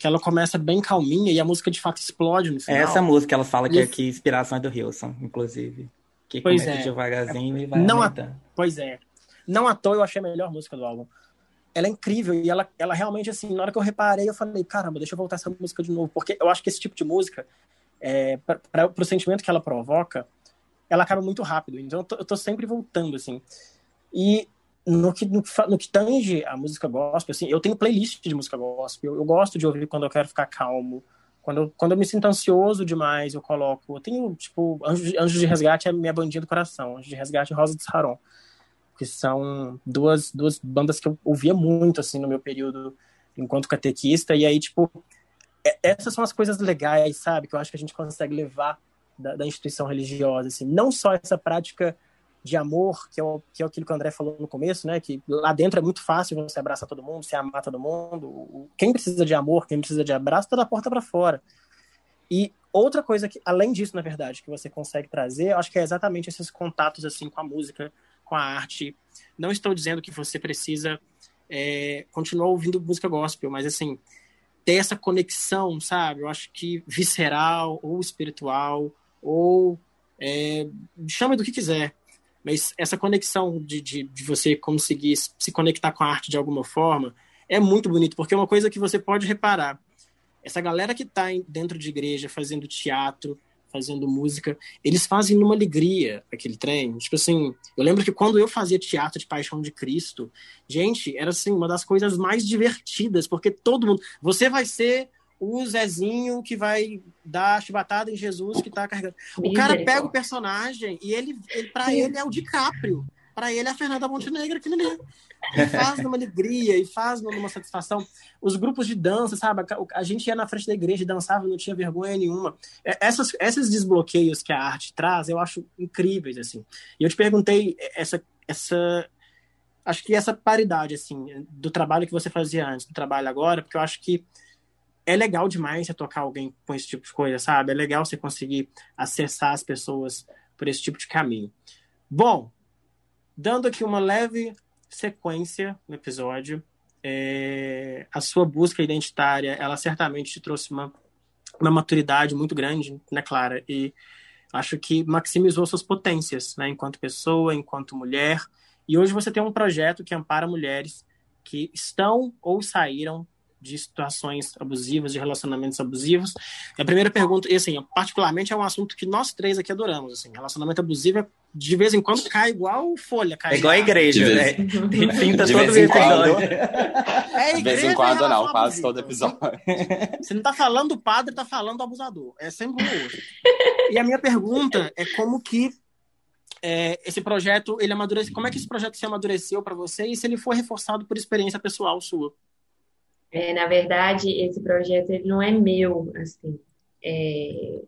que ela começa bem calminha e a música de fato explode no final. Essa música, ela fala que, é que inspiração é do Hilson, inclusive. Que pois começa é. devagarzinho e vai Não a... Pois é. Não à toa eu achei a melhor música do álbum. Ela é incrível e ela, ela realmente, assim, na hora que eu reparei, eu falei, caramba, deixa eu voltar essa música de novo. Porque eu acho que esse tipo de música é, para o sentimento que ela provoca, ela acaba muito rápido. Então eu tô, eu tô sempre voltando, assim. E no que, no, no, que tange a música gospel, assim, eu tenho playlist de música gospel, eu, eu, gosto de ouvir quando eu quero ficar calmo. Quando eu, quando eu me sinto ansioso demais, eu coloco. Eu tenho, tipo, Anjos Anjo de Resgate é minha bandinha do coração, Anjos de Resgate e Rosa de Saron. Que são duas, duas bandas que eu ouvia muito, assim, no meu período enquanto catequista. E aí, tipo, é, essas são as coisas legais, sabe? Que eu acho que a gente consegue levar da, da instituição religiosa, assim. Não só essa prática de amor, que é, o, que é aquilo que o André falou no começo, né? Que lá dentro é muito fácil você abraçar todo mundo, você amar todo mundo. Quem precisa de amor, quem precisa de abraço, tá da porta para fora. E outra coisa que, além disso, na verdade, que você consegue trazer, eu acho que é exatamente esses contatos assim com a música, com a arte. Não estou dizendo que você precisa é, continuar ouvindo música gospel, mas assim ter essa conexão, sabe? Eu acho que visceral ou espiritual ou é, chame do que quiser, mas essa conexão de, de, de, você conseguir se conectar com a arte de alguma forma é muito bonito, porque é uma coisa que você pode reparar. Essa galera que está dentro de igreja fazendo teatro, fazendo música, eles fazem numa alegria aquele trem. Tipo assim, eu lembro que quando eu fazia teatro de Paixão de Cristo, gente, era assim, uma das coisas mais divertidas, porque todo mundo. Você vai ser o Zezinho que vai dar chibatada em Jesus que tá carregando. O cara pega o personagem e ele, ele para ele é o DiCaprio. Para ele é a Fernanda Montenegro aquilo ali. E faz numa alegria, e faz numa satisfação. Os grupos de dança, sabe? A gente ia na frente da igreja e dançava, não tinha vergonha nenhuma. É, essas, esses desbloqueios que a arte traz, eu acho incríveis, assim. E eu te perguntei essa, essa acho que essa paridade, assim, do trabalho que você fazia antes, do trabalho agora, porque eu acho que é legal demais você tocar alguém com esse tipo de coisa, sabe? É legal você conseguir acessar as pessoas por esse tipo de caminho. Bom, dando aqui uma leve sequência no episódio, é, a sua busca identitária, ela certamente te trouxe uma, uma maturidade muito grande, né, Clara? E acho que maximizou suas potências, né, enquanto pessoa, enquanto mulher. E hoje você tem um projeto que ampara mulheres que estão ou saíram de situações abusivas, de relacionamentos abusivos. A primeira pergunta, e assim, particularmente é um assunto que nós três aqui adoramos, assim, relacionamento abusivo é, de vez em quando cai igual folha, cai. É igual a igreja, de né? Pinta de todo vez em quando. É de vez em quando não, quase todo episódio. Você não tá falando do padre, tá falando do abusador. É sempre um outro. E a minha pergunta é como que é, esse projeto, ele amadureceu, como é que esse projeto se amadureceu para você e se ele foi reforçado por experiência pessoal sua? É, na verdade, esse projeto ele não é meu, assim. É,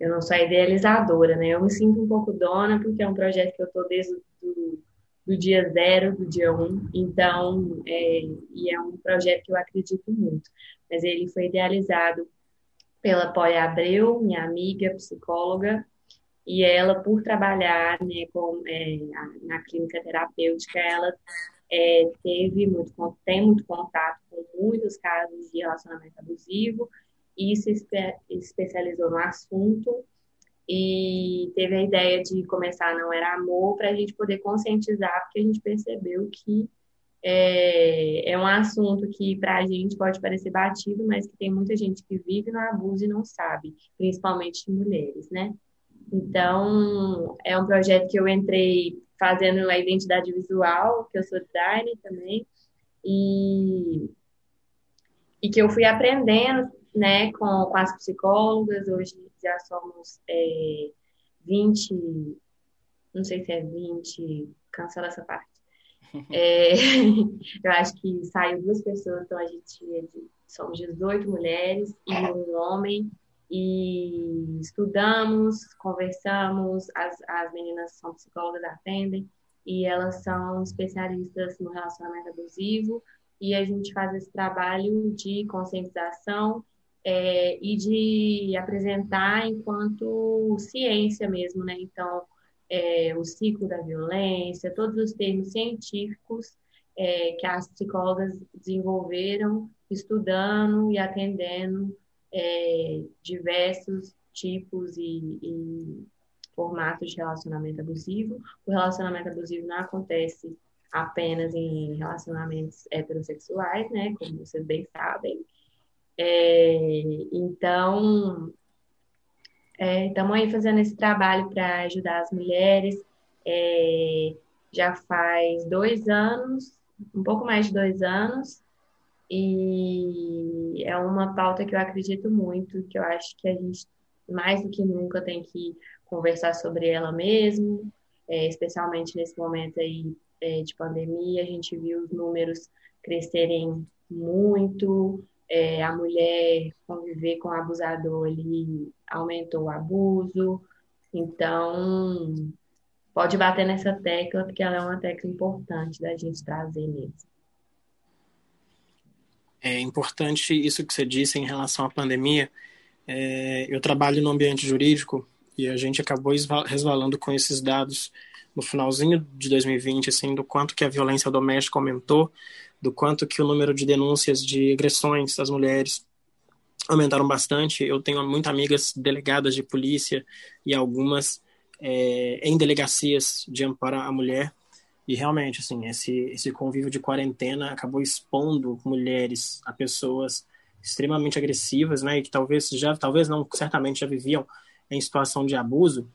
eu não sou a idealizadora, né? Eu me sinto um pouco dona, porque é um projeto que eu estou desde do, do, dia zero, do dia um. Então, é, e é um projeto que eu acredito muito. Mas ele foi idealizado pela Poia Abreu, minha amiga psicóloga, e ela, por trabalhar né, com, é, na clínica terapêutica, ela é, teve muito, tem muito contato com muitos casos de relacionamento abusivo e se espe especializou no assunto e teve a ideia de começar Não Era Amor para a gente poder conscientizar, porque a gente percebeu que é, é um assunto que para a gente pode parecer batido, mas que tem muita gente que vive no abuso e não sabe, principalmente mulheres, né? Então, é um projeto que eu entrei fazendo a identidade visual, que eu sou designer também, e, e que eu fui aprendendo né, com, com as psicólogas, hoje já somos é, 20, não sei se é 20, cancela essa parte. É, eu acho que saiu duas pessoas, então a gente é somos 18 mulheres e um homem, e estudamos, conversamos, as, as meninas são psicólogas, atendem, e elas são especialistas no relacionamento abusivo, e a gente faz esse trabalho de conscientização é, e de apresentar enquanto ciência mesmo, né? Então, é, o ciclo da violência, todos os termos científicos é, que as psicólogas desenvolveram, estudando e atendendo é, diversos tipos e, e formatos de relacionamento abusivo. O relacionamento abusivo não acontece apenas em relacionamentos heterossexuais, né? Como vocês bem sabem. É, então, Estamos é, aí fazendo esse trabalho para ajudar as mulheres. É, já faz dois anos, um pouco mais de dois anos, e é uma pauta que eu acredito muito, que eu acho que a gente, mais do que nunca, tem que conversar sobre ela mesmo, é, especialmente nesse momento aí é, de pandemia, a gente viu os números crescerem muito, é, a mulher conviver com o abusador, ele aumentou o abuso, então pode bater nessa tecla, porque ela é uma tecla importante da gente trazer mesmo. É importante isso que você disse em relação à pandemia. É, eu trabalho no ambiente jurídico e a gente acabou resvalando com esses dados no finalzinho de 2020, assim, do quanto que a violência doméstica aumentou, do quanto que o número de denúncias de agressões das mulheres aumentaram bastante. Eu tenho muitas amigas delegadas de polícia e algumas é, em delegacias de amparo à mulher. E realmente, assim, esse, esse convívio de quarentena acabou expondo mulheres a pessoas extremamente agressivas, né, e que talvez já, talvez não, certamente já viviam em situação de abuso.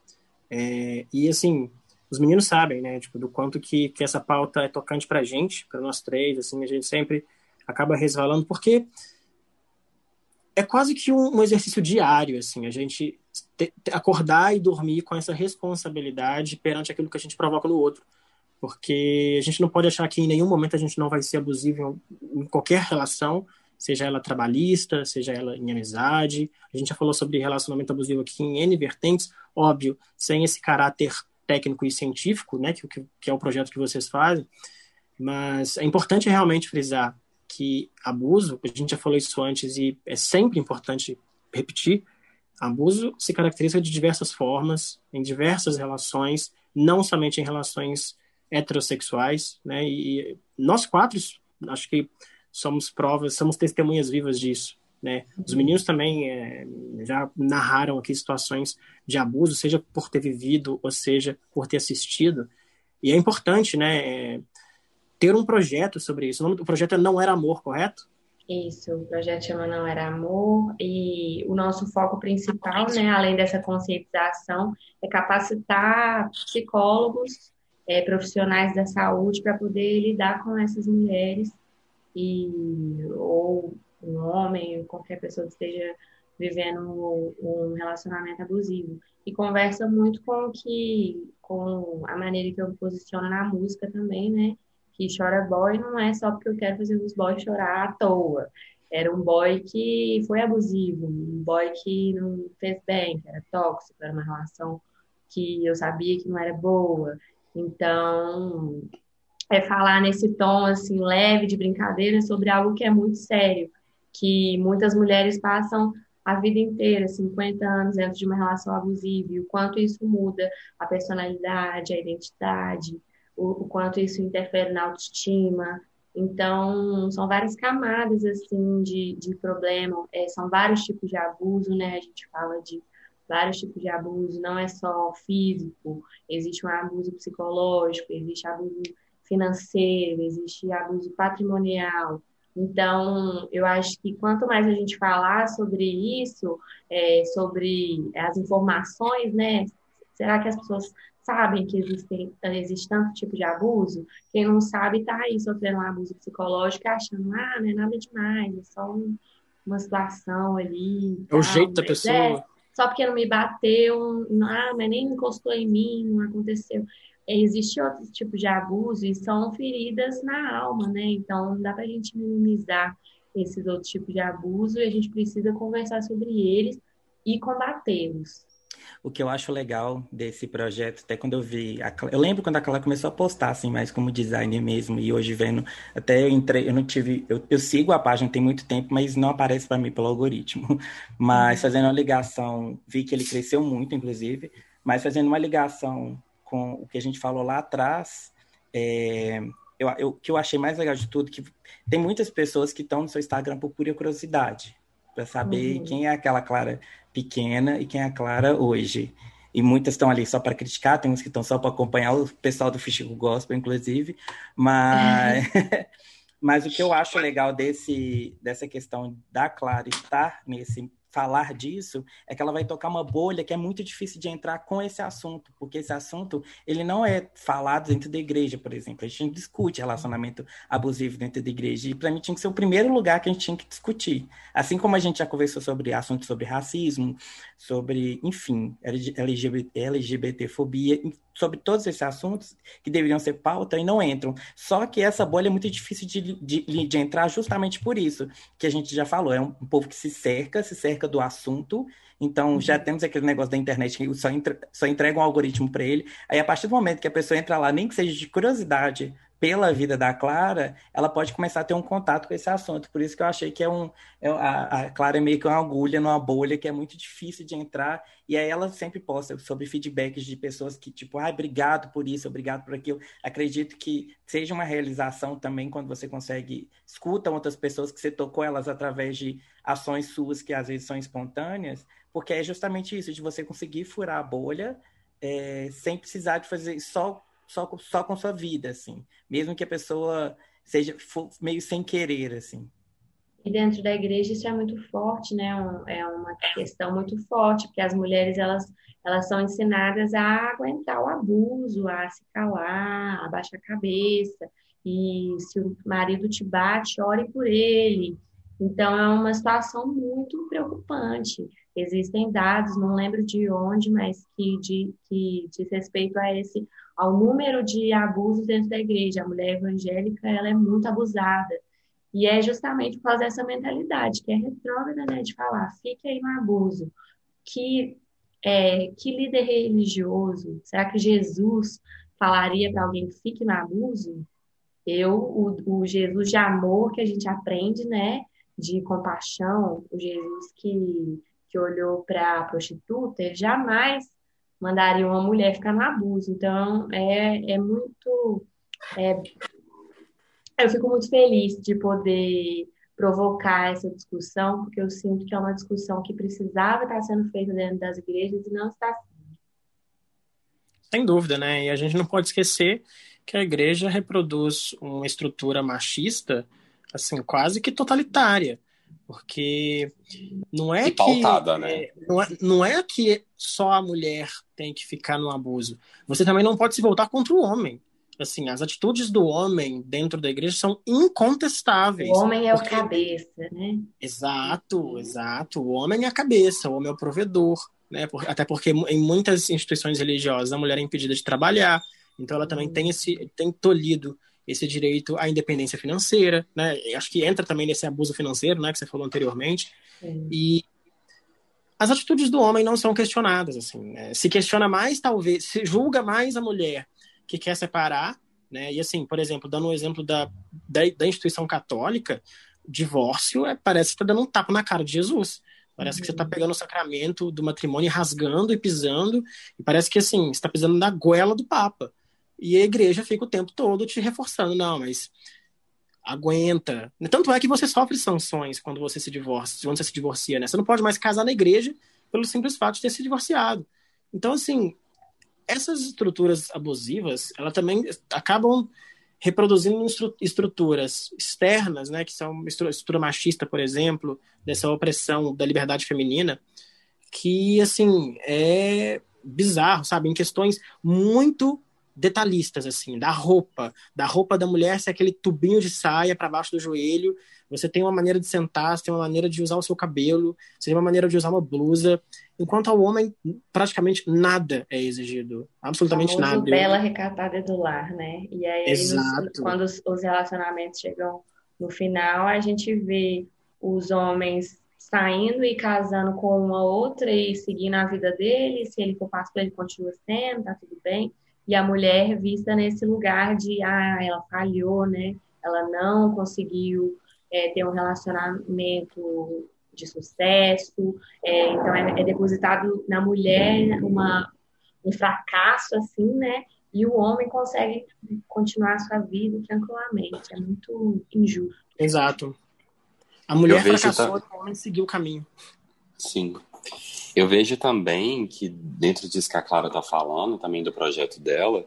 É, e assim, os meninos sabem, né, tipo, do quanto que, que essa pauta é tocante pra gente, para nós três, assim, a gente sempre acaba resvalando, porque é quase que um, um exercício diário, assim, a gente te, te, acordar e dormir com essa responsabilidade perante aquilo que a gente provoca no outro. Porque a gente não pode achar que em nenhum momento a gente não vai ser abusivo em, qualquer relação, seja ela trabalhista, seja ela em amizade. A gente já falou sobre relacionamento abusivo aqui em N vertentes, óbvio, sem esse caráter técnico e científico, né, que, que é o projeto que vocês fazem, mas é importante realmente frisar que abuso, a gente já falou isso antes e é sempre importante repetir, abuso se caracteriza de diversas formas, em diversas relações, não somente em relações heterossexuais, né? E nós quatro, acho que somos provas, somos testemunhas vivas disso. Né? Os meninos também é, já narraram aqui situações de abuso, seja por ter vivido, ou seja, por ter assistido. E é importante né, é, ter um projeto sobre isso. O nome do projeto é Não Era Amor, correto? Isso, o projeto chama Não Era Amor e o nosso foco principal, né, além dessa conscientização, é capacitar psicólogos, é, profissionais da saúde para poder lidar com essas mulheres e ou um homem, qualquer pessoa que esteja vivendo um relacionamento abusivo. E conversa muito com que com a maneira que eu me posiciono na música também, né? Que chora boy não é só porque eu quero fazer os boys chorar à toa. Era um boy que foi abusivo, um boy que não fez bem, que era tóxico, era uma relação que eu sabia que não era boa. Então, é falar nesse tom assim leve de brincadeira sobre algo que é muito sério que muitas mulheres passam a vida inteira, 50 anos dentro de uma relação abusiva, e o quanto isso muda a personalidade, a identidade, o, o quanto isso interfere na autoestima. Então, são várias camadas, assim, de, de problema, é, são vários tipos de abuso, né? A gente fala de vários tipos de abuso, não é só físico, existe um abuso psicológico, existe abuso financeiro, existe abuso patrimonial, então, eu acho que quanto mais a gente falar sobre isso, é, sobre as informações, né? Será que as pessoas sabem que existem, existe tanto tipo de abuso? Quem não sabe está aí sofrendo um abuso psicológico, achando, ah, não é nada demais, é só um, uma situação ali. É o jeito da pessoa. É, só porque não me bateu, ah, mas nem encostou em mim, não aconteceu existe outro tipo de abuso e são feridas na alma, né? Então, não dá para a gente minimizar esses outros tipos de abuso e a gente precisa conversar sobre eles e combatê-los. O que eu acho legal desse projeto, até quando eu vi, a, eu lembro quando a Clara começou a postar, assim, mais como designer mesmo, e hoje vendo, até eu entrei, eu não tive, eu, eu sigo a página tem muito tempo, mas não aparece para mim pelo algoritmo. Mas fazendo uma ligação, vi que ele cresceu muito, inclusive, mas fazendo uma ligação com o que a gente falou lá atrás, é, eu, eu, o que eu achei mais legal de tudo que tem muitas pessoas que estão no seu Instagram por pura curiosidade, para saber uhum. quem é aquela Clara pequena e quem é a Clara hoje. E muitas estão ali só para criticar, tem uns que estão só para acompanhar o pessoal do Fichico Gospel, inclusive. Mas, mas o que eu acho legal desse, dessa questão da Clara estar nesse falar disso é que ela vai tocar uma bolha que é muito difícil de entrar com esse assunto, porque esse assunto ele não é falado dentro da igreja, por exemplo. A gente discute relacionamento abusivo dentro da igreja e para mim tinha que ser o primeiro lugar que a gente tinha que discutir. Assim como a gente já conversou sobre assuntos sobre racismo, sobre, enfim, LGBT, LGBTfobia, sobre todos esses assuntos que deveriam ser pauta e não entram. Só que essa bolha é muito difícil de, de, de entrar justamente por isso, que a gente já falou, é um, um povo que se cerca, se cerca do assunto, então já uhum. temos aquele negócio da internet que só, só entrega um algoritmo para ele, aí a partir do momento que a pessoa entra lá, nem que seja de curiosidade pela vida da Clara, ela pode começar a ter um contato com esse assunto. Por isso que eu achei que é um. É, a, a, Clara é meio que uma agulha numa bolha que é muito difícil de entrar. E aí ela sempre posta sobre feedbacks de pessoas que, tipo, ah, obrigado por isso, obrigado por aquilo. Acredito que seja uma realização também quando você consegue, escuta outras pessoas que você tocou elas através de ações suas que às vezes são espontâneas, porque é justamente isso, de você conseguir furar a bolha é, sem precisar de fazer só só, só com sua vida, assim. Mesmo que a pessoa seja meio sem querer, assim. E dentro da igreja isso é muito forte, né? É uma questão muito forte, porque as mulheres elas, elas são ensinadas a aguentar o abuso, a se calar, a baixar a cabeça. E se o marido te bate, ore por ele. Então é uma situação muito preocupante. Existem dados, não lembro de onde, mas que, de, que diz respeito a esse ao número de abusos dentro da igreja. A mulher evangélica ela é muito abusada. E é justamente por causa dessa mentalidade, que é retrógrada, né, de falar, fique aí no abuso. Que, é, que líder religioso, será que Jesus falaria para alguém que fique no abuso? Eu, o, o Jesus de amor que a gente aprende, né, de compaixão, o Jesus que, que olhou para a prostituta, jamais mandaria uma mulher ficar no abuso. Então, é, é muito. É, eu fico muito feliz de poder provocar essa discussão, porque eu sinto que é uma discussão que precisava estar sendo feita dentro das igrejas e não está sendo. Sem dúvida, né? E a gente não pode esquecer que a igreja reproduz uma estrutura machista, assim, quase que totalitária. Porque não é e pautada, que. Né? É, não, é, não é que só a mulher tem que ficar no abuso. Você também não pode se voltar contra o homem. Assim, as atitudes do homem dentro da igreja são incontestáveis. O homem é porque... o cabeça, né? Exato, exato. O homem é a cabeça, o homem é o provedor. Né? Até porque em muitas instituições religiosas a mulher é impedida de trabalhar. Então ela também tem esse tem tolhido esse direito à independência financeira, né? Acho que entra também nesse abuso financeiro, né, que você falou anteriormente. Sim. E as atitudes do homem não são questionadas, assim. Né? Se questiona mais, talvez, se julga mais a mulher que quer separar, né? E assim, por exemplo, dando um exemplo da, da, da instituição católica, divórcio é, parece que está dando um tapa na cara de Jesus. Parece uhum. que você está uhum. pegando o sacramento do matrimônio rasgando e pisando, e parece que assim, está pisando na goela do Papa. E a igreja fica o tempo todo te reforçando, não, mas aguenta. Tanto é que você sofre sanções quando você se divorcia, quando você se divorcia, né? Você não pode mais casar na igreja pelo simples fato de ter se divorciado. Então, assim, essas estruturas abusivas, elas também acabam reproduzindo estruturas externas, né, que são estrutura machista, por exemplo, dessa opressão da liberdade feminina, que assim é bizarro, sabe, em questões muito detalhistas, assim, da roupa, da roupa da mulher ser aquele tubinho de saia para baixo do joelho, você tem uma maneira de sentar, você tem uma maneira de usar o seu cabelo, você tem uma maneira de usar uma blusa, enquanto ao homem praticamente nada é exigido, absolutamente nada. bela recatada do lar, né? E aí. Nos, quando os, os relacionamentos chegam no final, a gente vê os homens saindo e casando com uma outra e seguindo a vida dele, se ele for pastor, ele continua sendo, tá tudo bem e a mulher vista nesse lugar de ah, ela falhou, né? Ela não conseguiu é, ter um relacionamento de sucesso, é, então é, é, depositado na mulher uma, um fracasso assim, né? E o homem consegue continuar a sua vida tranquilamente. É muito injusto. Exato. A mulher fracassou tá... e o homem seguiu o caminho. Sim. Eu vejo também que, dentro disso que a Clara está falando, também do projeto dela,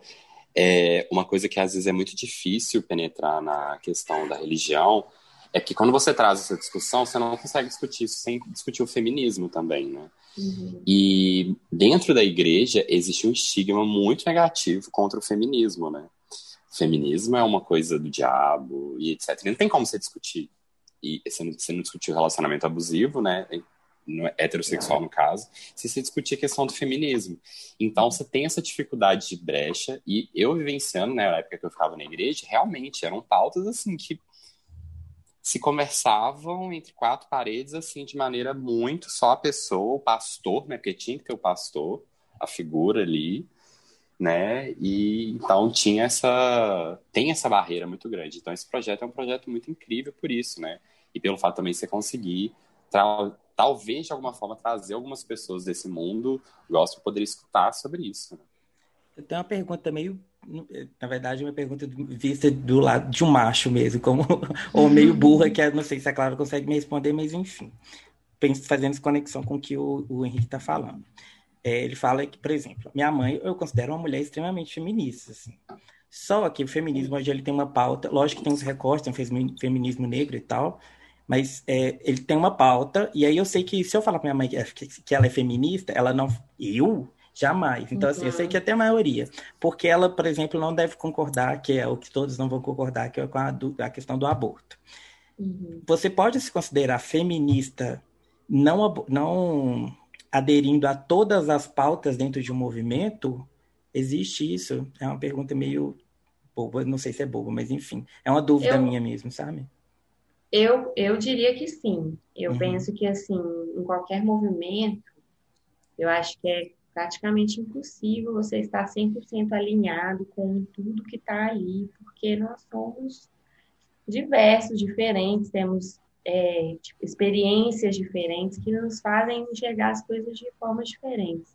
é uma coisa que às vezes é muito difícil penetrar na questão da religião, é que quando você traz essa discussão, você não consegue discutir isso sem discutir o feminismo também, né? Uhum. E dentro da igreja existe um estigma muito negativo contra o feminismo, né? O feminismo é uma coisa do diabo e etc. Não tem como você discutir. E você não, você não discutir o relacionamento abusivo, né? No, heterossexual no caso, se você discutir a questão do feminismo. Então você tem essa dificuldade de brecha, e eu vivenciando, né, na época que eu ficava na igreja, realmente eram pautas assim que se conversavam entre quatro paredes, assim, de maneira muito só a pessoa, o pastor, né? Porque tinha que ter o pastor, a figura ali, né? E então tinha essa. tem essa barreira muito grande. Então, esse projeto é um projeto muito incrível por isso, né? E pelo fato também de você conseguir talvez de alguma forma trazer algumas pessoas desse mundo gosto de poder escutar sobre isso. Né? Eu tenho uma pergunta meio na verdade, uma pergunta vista do lado de um macho mesmo, como ou meio burra, que não sei se a Clara consegue me responder, mas enfim, fazendo conexão com o que o, o Henrique está falando. É, ele fala que, por exemplo, minha mãe eu considero uma mulher extremamente feminista, assim. Só que o feminismo hoje ele tem uma pauta, lógico que tem uns recortes, tem um feminismo negro e tal, mas é, ele tem uma pauta, e aí eu sei que se eu falar para minha mãe que, que ela é feminista, ela não. Eu? Jamais. Então, assim, eu sei que até a maioria. Porque ela, por exemplo, não deve concordar, que é o que todos não vão concordar, que é com a, do, a questão do aborto. Uhum. Você pode se considerar feminista não, não aderindo a todas as pautas dentro de um movimento? Existe isso? É uma pergunta meio boba, não sei se é boba, mas enfim, é uma dúvida eu, minha mesmo, sabe? Eu, eu diria que sim. Eu uhum. penso que, assim, em qualquer movimento, eu acho que é praticamente impossível você estar 100% alinhado com tudo que está ali, porque nós somos diversos, diferentes, temos é, tipo, experiências diferentes que nos fazem enxergar as coisas de formas diferentes.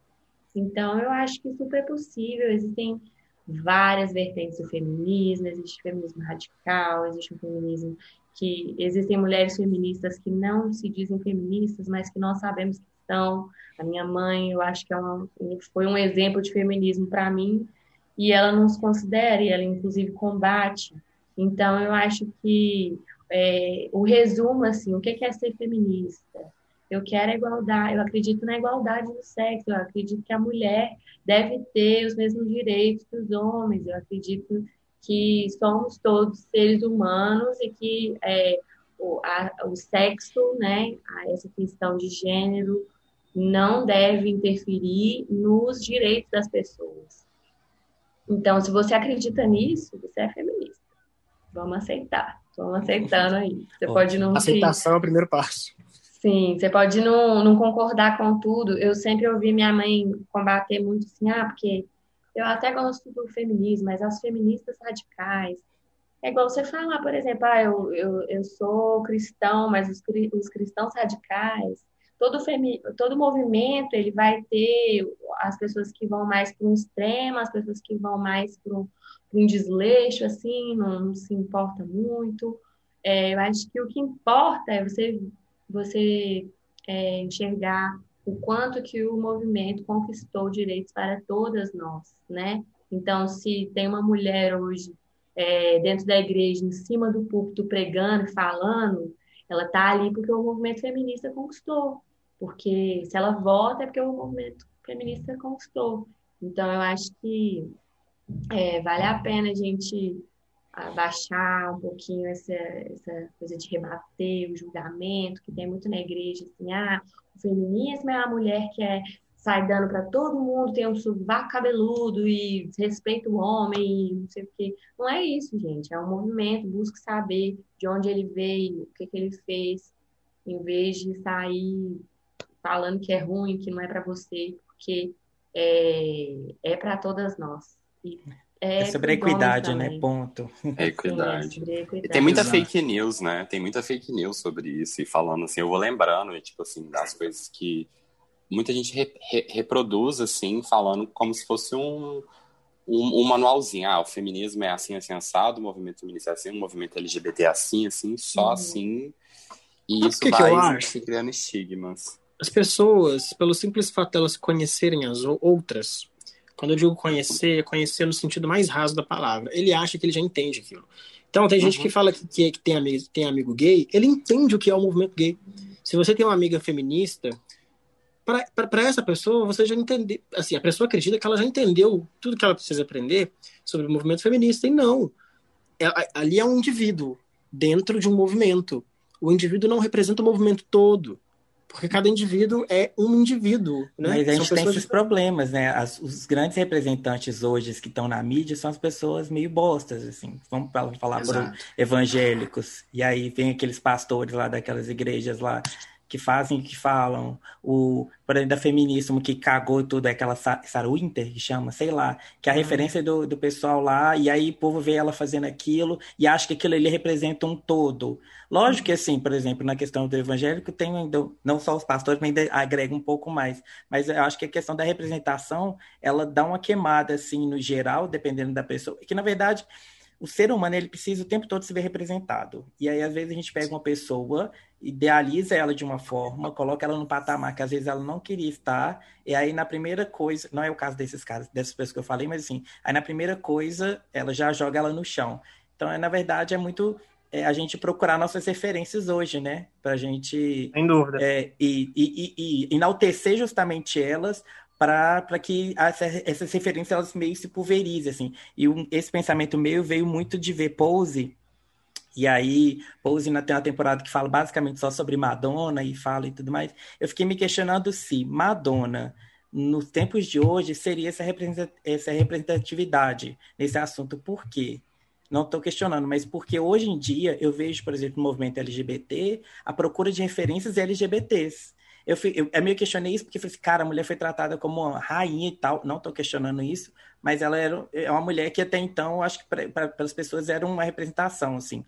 Então, eu acho que super possível. Existem várias vertentes do feminismo, existe o feminismo radical, existe o feminismo que existem mulheres feministas que não se dizem feministas, mas que nós sabemos que são. A minha mãe, eu acho que é uma, foi um exemplo de feminismo para mim, e ela nos considera, e ela inclusive combate. Então, eu acho que é, o resumo, assim, o que é ser feminista? Eu quero a igualdade, eu acredito na igualdade do sexo, eu acredito que a mulher deve ter os mesmos direitos que os homens, eu acredito que somos todos seres humanos e que é, o, a, o sexo, né, essa questão de gênero, não deve interferir nos direitos das pessoas. Então, se você acredita nisso, você é feminista. Vamos aceitar. Vamos aceitando aí. Você Bom, pode não. Aceitação se... é o primeiro passo. Sim, você pode não, não concordar com tudo. Eu sempre ouvi minha mãe combater muito assim, ah, porque eu até gosto do feminismo, mas as feministas radicais. É igual você falar, por exemplo, ah, eu, eu, eu sou cristão, mas os, os cristãos radicais todo, femi todo movimento ele vai ter as pessoas que vão mais para um extremo, as pessoas que vão mais para um, desleixo, assim, não, não se importa muito. É, eu acho que o que importa é você, você é, enxergar o quanto que o movimento conquistou direitos para todas nós, né? Então, se tem uma mulher hoje é, dentro da igreja, em cima do púlpito, pregando, falando, ela está ali porque o movimento feminista conquistou. Porque se ela vota é porque o movimento feminista conquistou. Então, eu acho que é, vale a pena a gente abaixar um pouquinho essa, essa coisa de rebater o julgamento, que tem muito na igreja, assim, ah, o feminismo é a mulher que é, sai dando para todo mundo, tem um sovaco cabeludo e respeita o homem, não sei o quê. Não é isso, gente. É um movimento, busca saber de onde ele veio, o que, que ele fez, em vez de sair falando que é ruim, que não é para você, porque é, é para todas nós. E é, é sobre equidade, né? Ponto. É equidade. Sim, é equidade. tem muita fake news, né? Tem muita fake news sobre isso. E falando assim, eu vou lembrando, tipo assim, das coisas que muita gente re, re, reproduz, assim, falando como se fosse um, um, um, manualzinho. Ah, o feminismo é assim, assim, assado, o movimento feminista é assim, o movimento LGBT é assim, assim, só uhum. assim. E isso que vai que criando estigmas as pessoas, pelo simples fato delas conhecerem as outras, quando eu digo conhecer, é conhecer no sentido mais raso da palavra, ele acha que ele já entende aquilo. Então, tem gente uhum. que fala que, que, que tem, amigo, tem amigo gay, ele entende o que é o movimento gay. Se você tem uma amiga feminista, para essa pessoa, você já entendeu. Assim, a pessoa acredita que ela já entendeu tudo que ela precisa aprender sobre o movimento feminista. E não. É, ali é um indivíduo dentro de um movimento. O indivíduo não representa o movimento todo. Porque cada indivíduo é um indivíduo, né? Mas a gente tem esses problemas, né? As, os grandes representantes hoje que estão na mídia são as pessoas meio bostas, assim. Vamos falar Exato. por evangélicos. E aí vem aqueles pastores lá daquelas igrejas lá que fazem o que falam, o, por exemplo, da feminismo que cagou tudo, é aquela Sarah Winter, que chama, sei lá, que é a uhum. referência do, do pessoal lá, e aí o povo vê ela fazendo aquilo e acha que aquilo ali representa um todo. Lógico que, assim, por exemplo, na questão do evangélico, tem não só os pastores, mas ainda agrega um pouco mais, mas eu acho que a questão da representação, ela dá uma queimada, assim, no geral, dependendo da pessoa, que, na verdade, o ser humano ele precisa o tempo todo se ver representado. E aí, às vezes, a gente pega uma pessoa, idealiza ela de uma forma, coloca ela no patamar que às vezes ela não queria estar, e aí na primeira coisa, não é o caso desses casos, dessas pessoas que eu falei, mas assim, aí na primeira coisa, ela já joga ela no chão. Então, é, na verdade, é muito é, a gente procurar nossas referências hoje, né? Pra gente. Sem dúvida. É, e, e, e, e enaltecer justamente elas para que essa, essas referências elas meio se pulverizem, assim. E um, esse pensamento meu veio muito de ver Pose, e aí Pose na, tem uma temporada que fala basicamente só sobre Madonna e fala e tudo mais. Eu fiquei me questionando se Madonna, nos tempos de hoje, seria essa, essa representatividade nesse assunto. Por quê? Não estou questionando, mas porque hoje em dia eu vejo, por exemplo, no movimento LGBT, a procura de referências LGBTs. Eu, fui, eu, eu meio questionei isso porque falei assim, cara, a mulher foi tratada como uma rainha e tal. Não estou questionando isso, mas ela era é uma mulher que até então, acho que para as pessoas era uma representação, assim.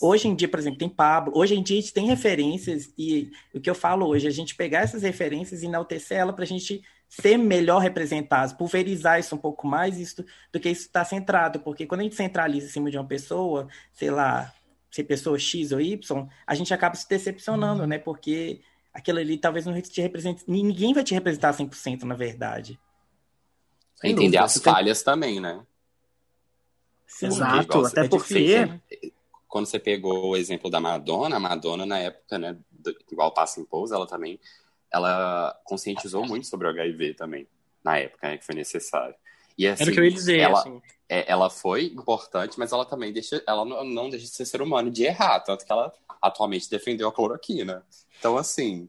Hoje em dia, por exemplo, tem Pablo. Hoje em dia a gente tem referências e o que eu falo hoje, a gente pegar essas referências e enaltecer ela para a gente ser melhor representados, pulverizar isso um pouco mais isso, do que isso está centrado, porque quando a gente centraliza em cima de uma pessoa, sei lá, se pessoa X ou Y, a gente acaba se decepcionando, uhum. né? Porque aquilo ali talvez não te represente. Ninguém vai te representar 100%, na verdade. Sem Entender as falhas tem... também, né? Exato, até é porque. Difícil, né? Quando você pegou o exemplo da Madonna, a Madonna, na época, né, do, igual Passa em Pouso, ela também ela conscientizou muito sobre o HIV também, na época, né, que foi necessário. E, assim, Era o que eu ia dizer, ela, assim. é, ela foi importante, mas ela também deixa, ela não, não deixa de ser ser humano de errar, tanto que ela atualmente defendeu a cloroquina. Então, assim,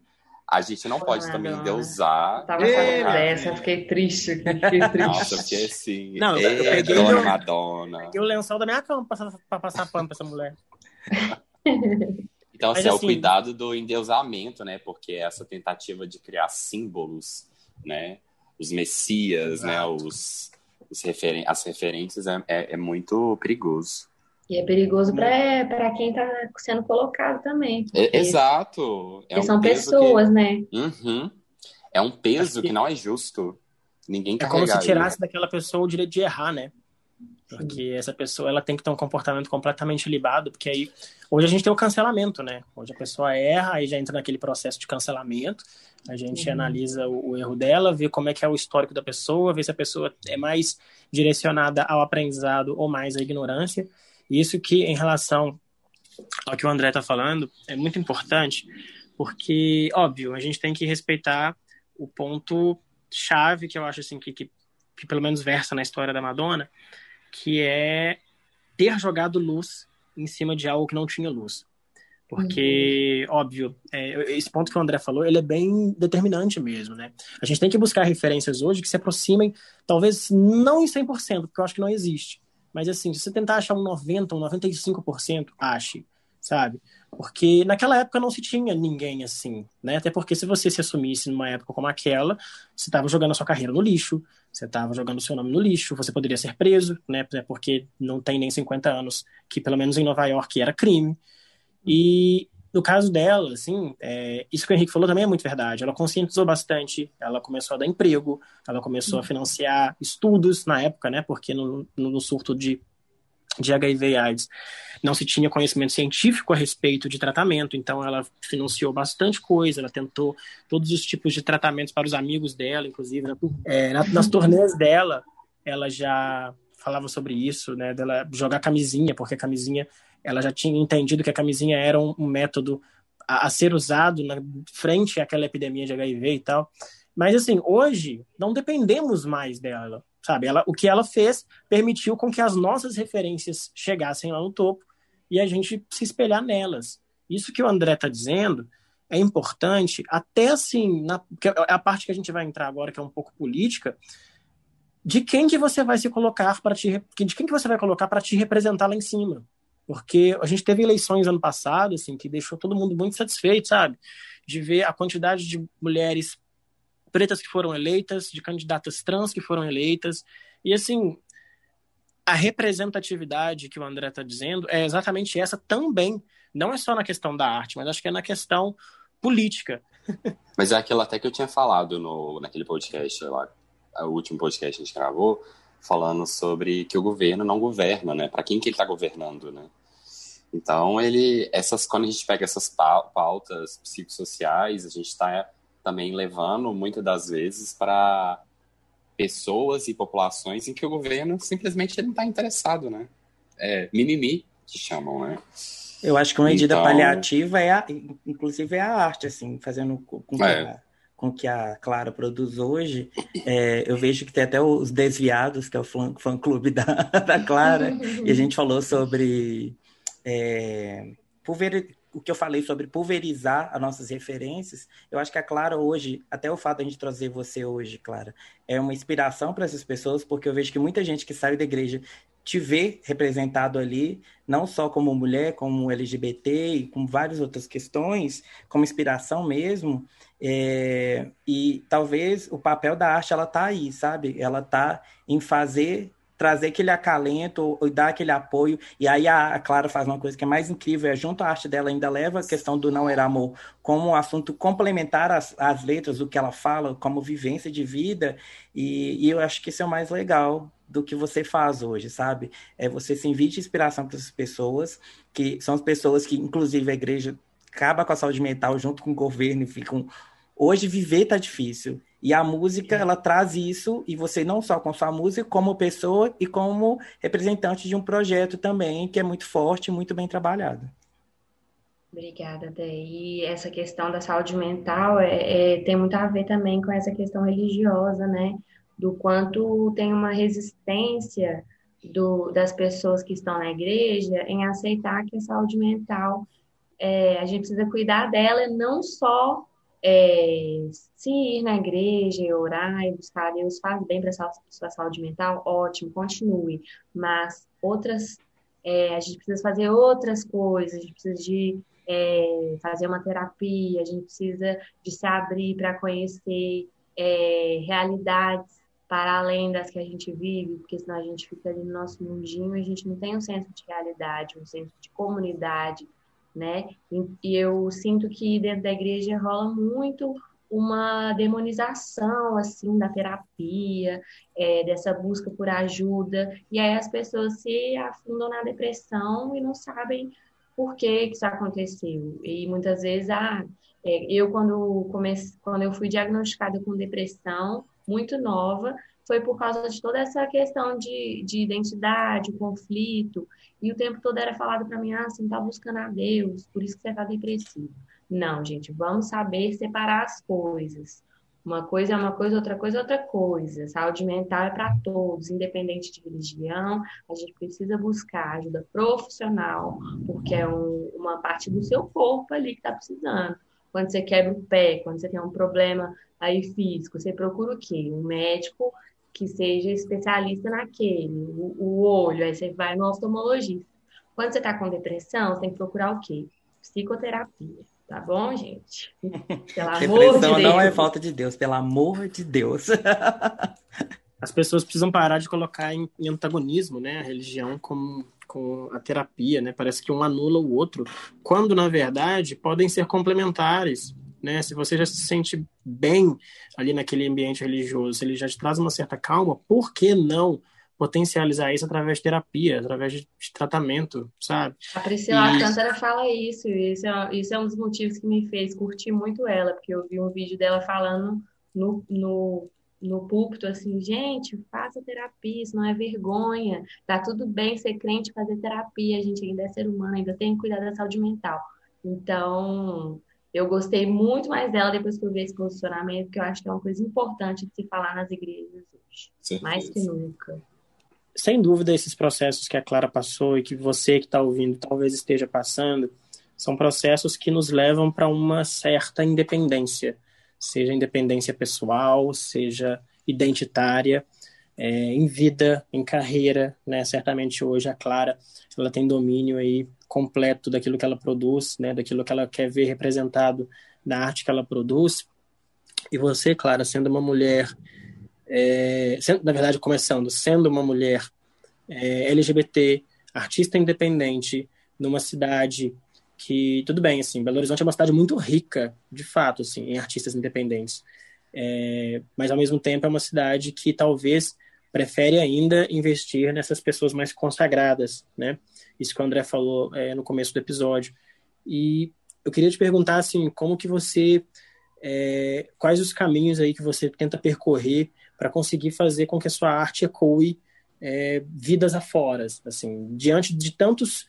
a gente não pode ah, também deusar. Tava sabendo dessa, fiquei triste. Fiquei triste. Nossa, porque assim. Não, eu peguei Dona Madonna. Peguei o lençol da minha cama pra, pra passar pano pra essa mulher. Então, assim, é o assim, cuidado do endeusamento, né? Porque essa tentativa de criar símbolos, né? Os messias, né? Os, os referen as referências é, é, é muito perigoso. E é perigoso para quem está sendo colocado também. É, exato. É um são pessoas, que... né? Uhum. É um peso que... que... não é justo. Ninguém É como se tirasse daquela pessoa o direito de errar, né? Porque essa pessoa ela tem que ter um comportamento completamente libado, porque aí hoje a gente tem o cancelamento, né? Hoje a pessoa erra, aí já entra naquele processo de cancelamento. A gente uhum. analisa o, o, erro dela, vê como é que é o histórico da pessoa, vê se a pessoa é mais direcionada ao aprendizado ou mais à ignorância. Isso que, em relação ao que o André está falando, é muito importante, porque, óbvio, a gente tem que respeitar o ponto chave que eu acho assim que, que, que pelo menos versa na história da Madonna, que é ter jogado luz em cima de algo que não tinha luz. Porque, uhum. óbvio, é, esse ponto que o André falou, ele é bem determinante mesmo, né? A gente tem que buscar referências hoje que se aproximem, talvez não em 100%, porque eu acho que não existe, mas assim, se você tentar achar um 90%, um 95%, ache, sabe? Porque naquela época não se tinha ninguém assim, né? Até porque se você se assumisse numa época como aquela, você estava jogando a sua carreira no lixo, você estava jogando o seu nome no lixo, você poderia ser preso, né? Porque não tem nem 50 anos, que pelo menos em Nova York era crime. E no caso dela, assim, é, isso que o Henrique falou também é muito verdade. Ela conscientizou bastante, ela começou a dar emprego, ela começou a financiar estudos na época, né? Porque no, no surto de, de HIV e AIDS não se tinha conhecimento científico a respeito de tratamento, então ela financiou bastante coisa, ela tentou todos os tipos de tratamentos para os amigos dela, inclusive. Né? É, nas turnês dela, ela já falava sobre isso, né, dela jogar camisinha, porque a camisinha, ela já tinha entendido que a camisinha era um, um método a, a, ser usado na frente àquela epidemia de HIV e tal. Mas assim, hoje não dependemos mais dela, sabe? Ela, o que ela fez permitiu com que as nossas referências chegassem lá no topo e a gente se espelhar nelas. Isso que o André está dizendo é importante, até assim, na, que é a parte que a gente vai entrar agora, que é um pouco política, de quem que você vai se colocar para te de quem que você vai colocar para te representar lá em cima. Porque a gente teve eleições ano passado, assim, que deixou todo mundo muito satisfeito, sabe? De ver a quantidade de mulheres pretas que foram eleitas, de candidatas trans que foram eleitas. E assim, a representatividade que o André está dizendo é exatamente essa também. Não é só na questão da arte, mas acho que é na questão política. Mas é aquilo até que eu tinha falado no, naquele podcast lá, o último podcast que a gente gravou, falando sobre que o governo não governa, né? Para quem que ele está governando, né? Então, ele, essas, quando a gente pega essas pautas psicossociais, a gente está também levando, muitas das vezes, para pessoas e populações em que o governo simplesmente não está interessado, né? É mimimi, que chamam, né? Eu acho que uma medida então... paliativa é, a, inclusive, é a arte, assim, fazendo com que, é. a, com que a Clara produz hoje. É, eu vejo que tem até os Desviados, que é o fã-clube da, da Clara, e a gente falou sobre é, pulver, o que eu falei sobre pulverizar as nossas referências, eu acho que a Clara hoje, até o fato de a gente trazer você hoje, Clara, é uma inspiração para essas pessoas, porque eu vejo que muita gente que saiu da igreja te vê representado ali, não só como mulher, como LGBT e com várias outras questões, como inspiração mesmo. É, e talvez o papel da arte ela tá aí, sabe? Ela tá em fazer trazer aquele acalento e dar aquele apoio. E aí a, Clara faz uma coisa que é mais incrível, é junto à arte dela ainda leva a questão do não era amor como um assunto complementar às, às letras, o que ela fala, como vivência de vida. E, e eu acho que isso é o mais legal do que você faz hoje, sabe? É você se invite inspiração para essas pessoas, que são as pessoas que, inclusive, a igreja acaba com a saúde mental junto com o governo e ficam. Hoje viver tá difícil. E a música, ela traz isso, e você não só com sua música, como pessoa e como representante de um projeto também, que é muito forte e muito bem trabalhado. Obrigada, Dé. E essa questão da saúde mental é, é, tem muito a ver também com essa questão religiosa, né? do quanto tem uma resistência do, das pessoas que estão na igreja em aceitar que a saúde mental é, a gente precisa cuidar dela não só é, se ir na igreja e orar e buscar Deus faz bem para a sua saúde mental, ótimo, continue. Mas outras, é, a gente precisa fazer outras coisas, a gente precisa de é, fazer uma terapia, a gente precisa de se abrir para conhecer é, realidades para além das que a gente vive, porque senão a gente fica ali no nosso mundinho e a gente não tem um senso de realidade, um senso de comunidade, né? E eu sinto que dentro da igreja rola muito uma demonização assim da terapia, é, dessa busca por ajuda, e aí as pessoas se afundam na depressão e não sabem por que, que isso aconteceu. E muitas vezes, ah, é, eu quando comecei, quando eu fui diagnosticada com depressão, muito nova, foi por causa de toda essa questão de, de identidade, conflito, e o tempo todo era falado para mim, ah, você não está buscando a Deus, por isso que você está depressivo. Não, gente, vamos saber separar as coisas. Uma coisa é uma coisa, outra coisa é outra coisa. Saúde mental é para todos, independente de religião. A gente precisa buscar ajuda profissional, porque é um, uma parte do seu corpo ali que está precisando. Quando você quebra o pé, quando você tem um problema aí físico, você procura o quê? Um médico que seja especialista naquele, o, o olho, aí você vai no oftalmologista. Quando você está com depressão, você tem que procurar o quê? Psicoterapia. Tá bom, gente? Pelo amor Depressão de não é falta de Deus, pelo amor de Deus. As pessoas precisam parar de colocar em, em antagonismo, né, a religião com, com a terapia, né? Parece que um anula o outro, quando na verdade podem ser complementares né? Se você já se sente bem ali naquele ambiente religioso, ele já te traz uma certa calma, por que não potencializar isso através de terapia, através de, tratamento, sabe? A Priscila e... Alcântara fala isso, isso é, isso é um dos motivos que me fez curtir muito ela, porque eu vi um vídeo dela falando no, no no púlpito assim, gente, faça terapia, isso não é vergonha. Tá tudo bem ser crente fazer terapia, a gente ainda é ser humano, ainda tem que cuidar da saúde mental. Então, eu gostei muito mais dela depois que eu vi esse posicionamento, que eu acho que é uma coisa importante de se falar nas igrejas hoje, Certeza. mais que nunca. Sem dúvida, esses processos que a Clara passou e que você que está ouvindo talvez esteja passando, são processos que nos levam para uma certa independência seja independência pessoal, seja identitária, é, em vida, em carreira, né? Certamente hoje a Clara, ela tem domínio aí completo daquilo que ela produz, né? Daquilo que ela quer ver representado na arte que ela produz. E você, Clara, sendo uma mulher, é, sendo, na verdade, começando, sendo uma mulher é, LGBT, artista independente, numa cidade que tudo bem, assim, Belo Horizonte é uma cidade muito rica, de fato, assim, em artistas independentes. É, mas ao mesmo tempo é uma cidade que talvez prefere ainda investir nessas pessoas mais consagradas, né? Isso que o André falou é, no começo do episódio. E eu queria te perguntar assim, como que você, é, quais os caminhos aí que você tenta percorrer para conseguir fazer com que a sua arte ecoe é, vidas afora, assim, diante de tantos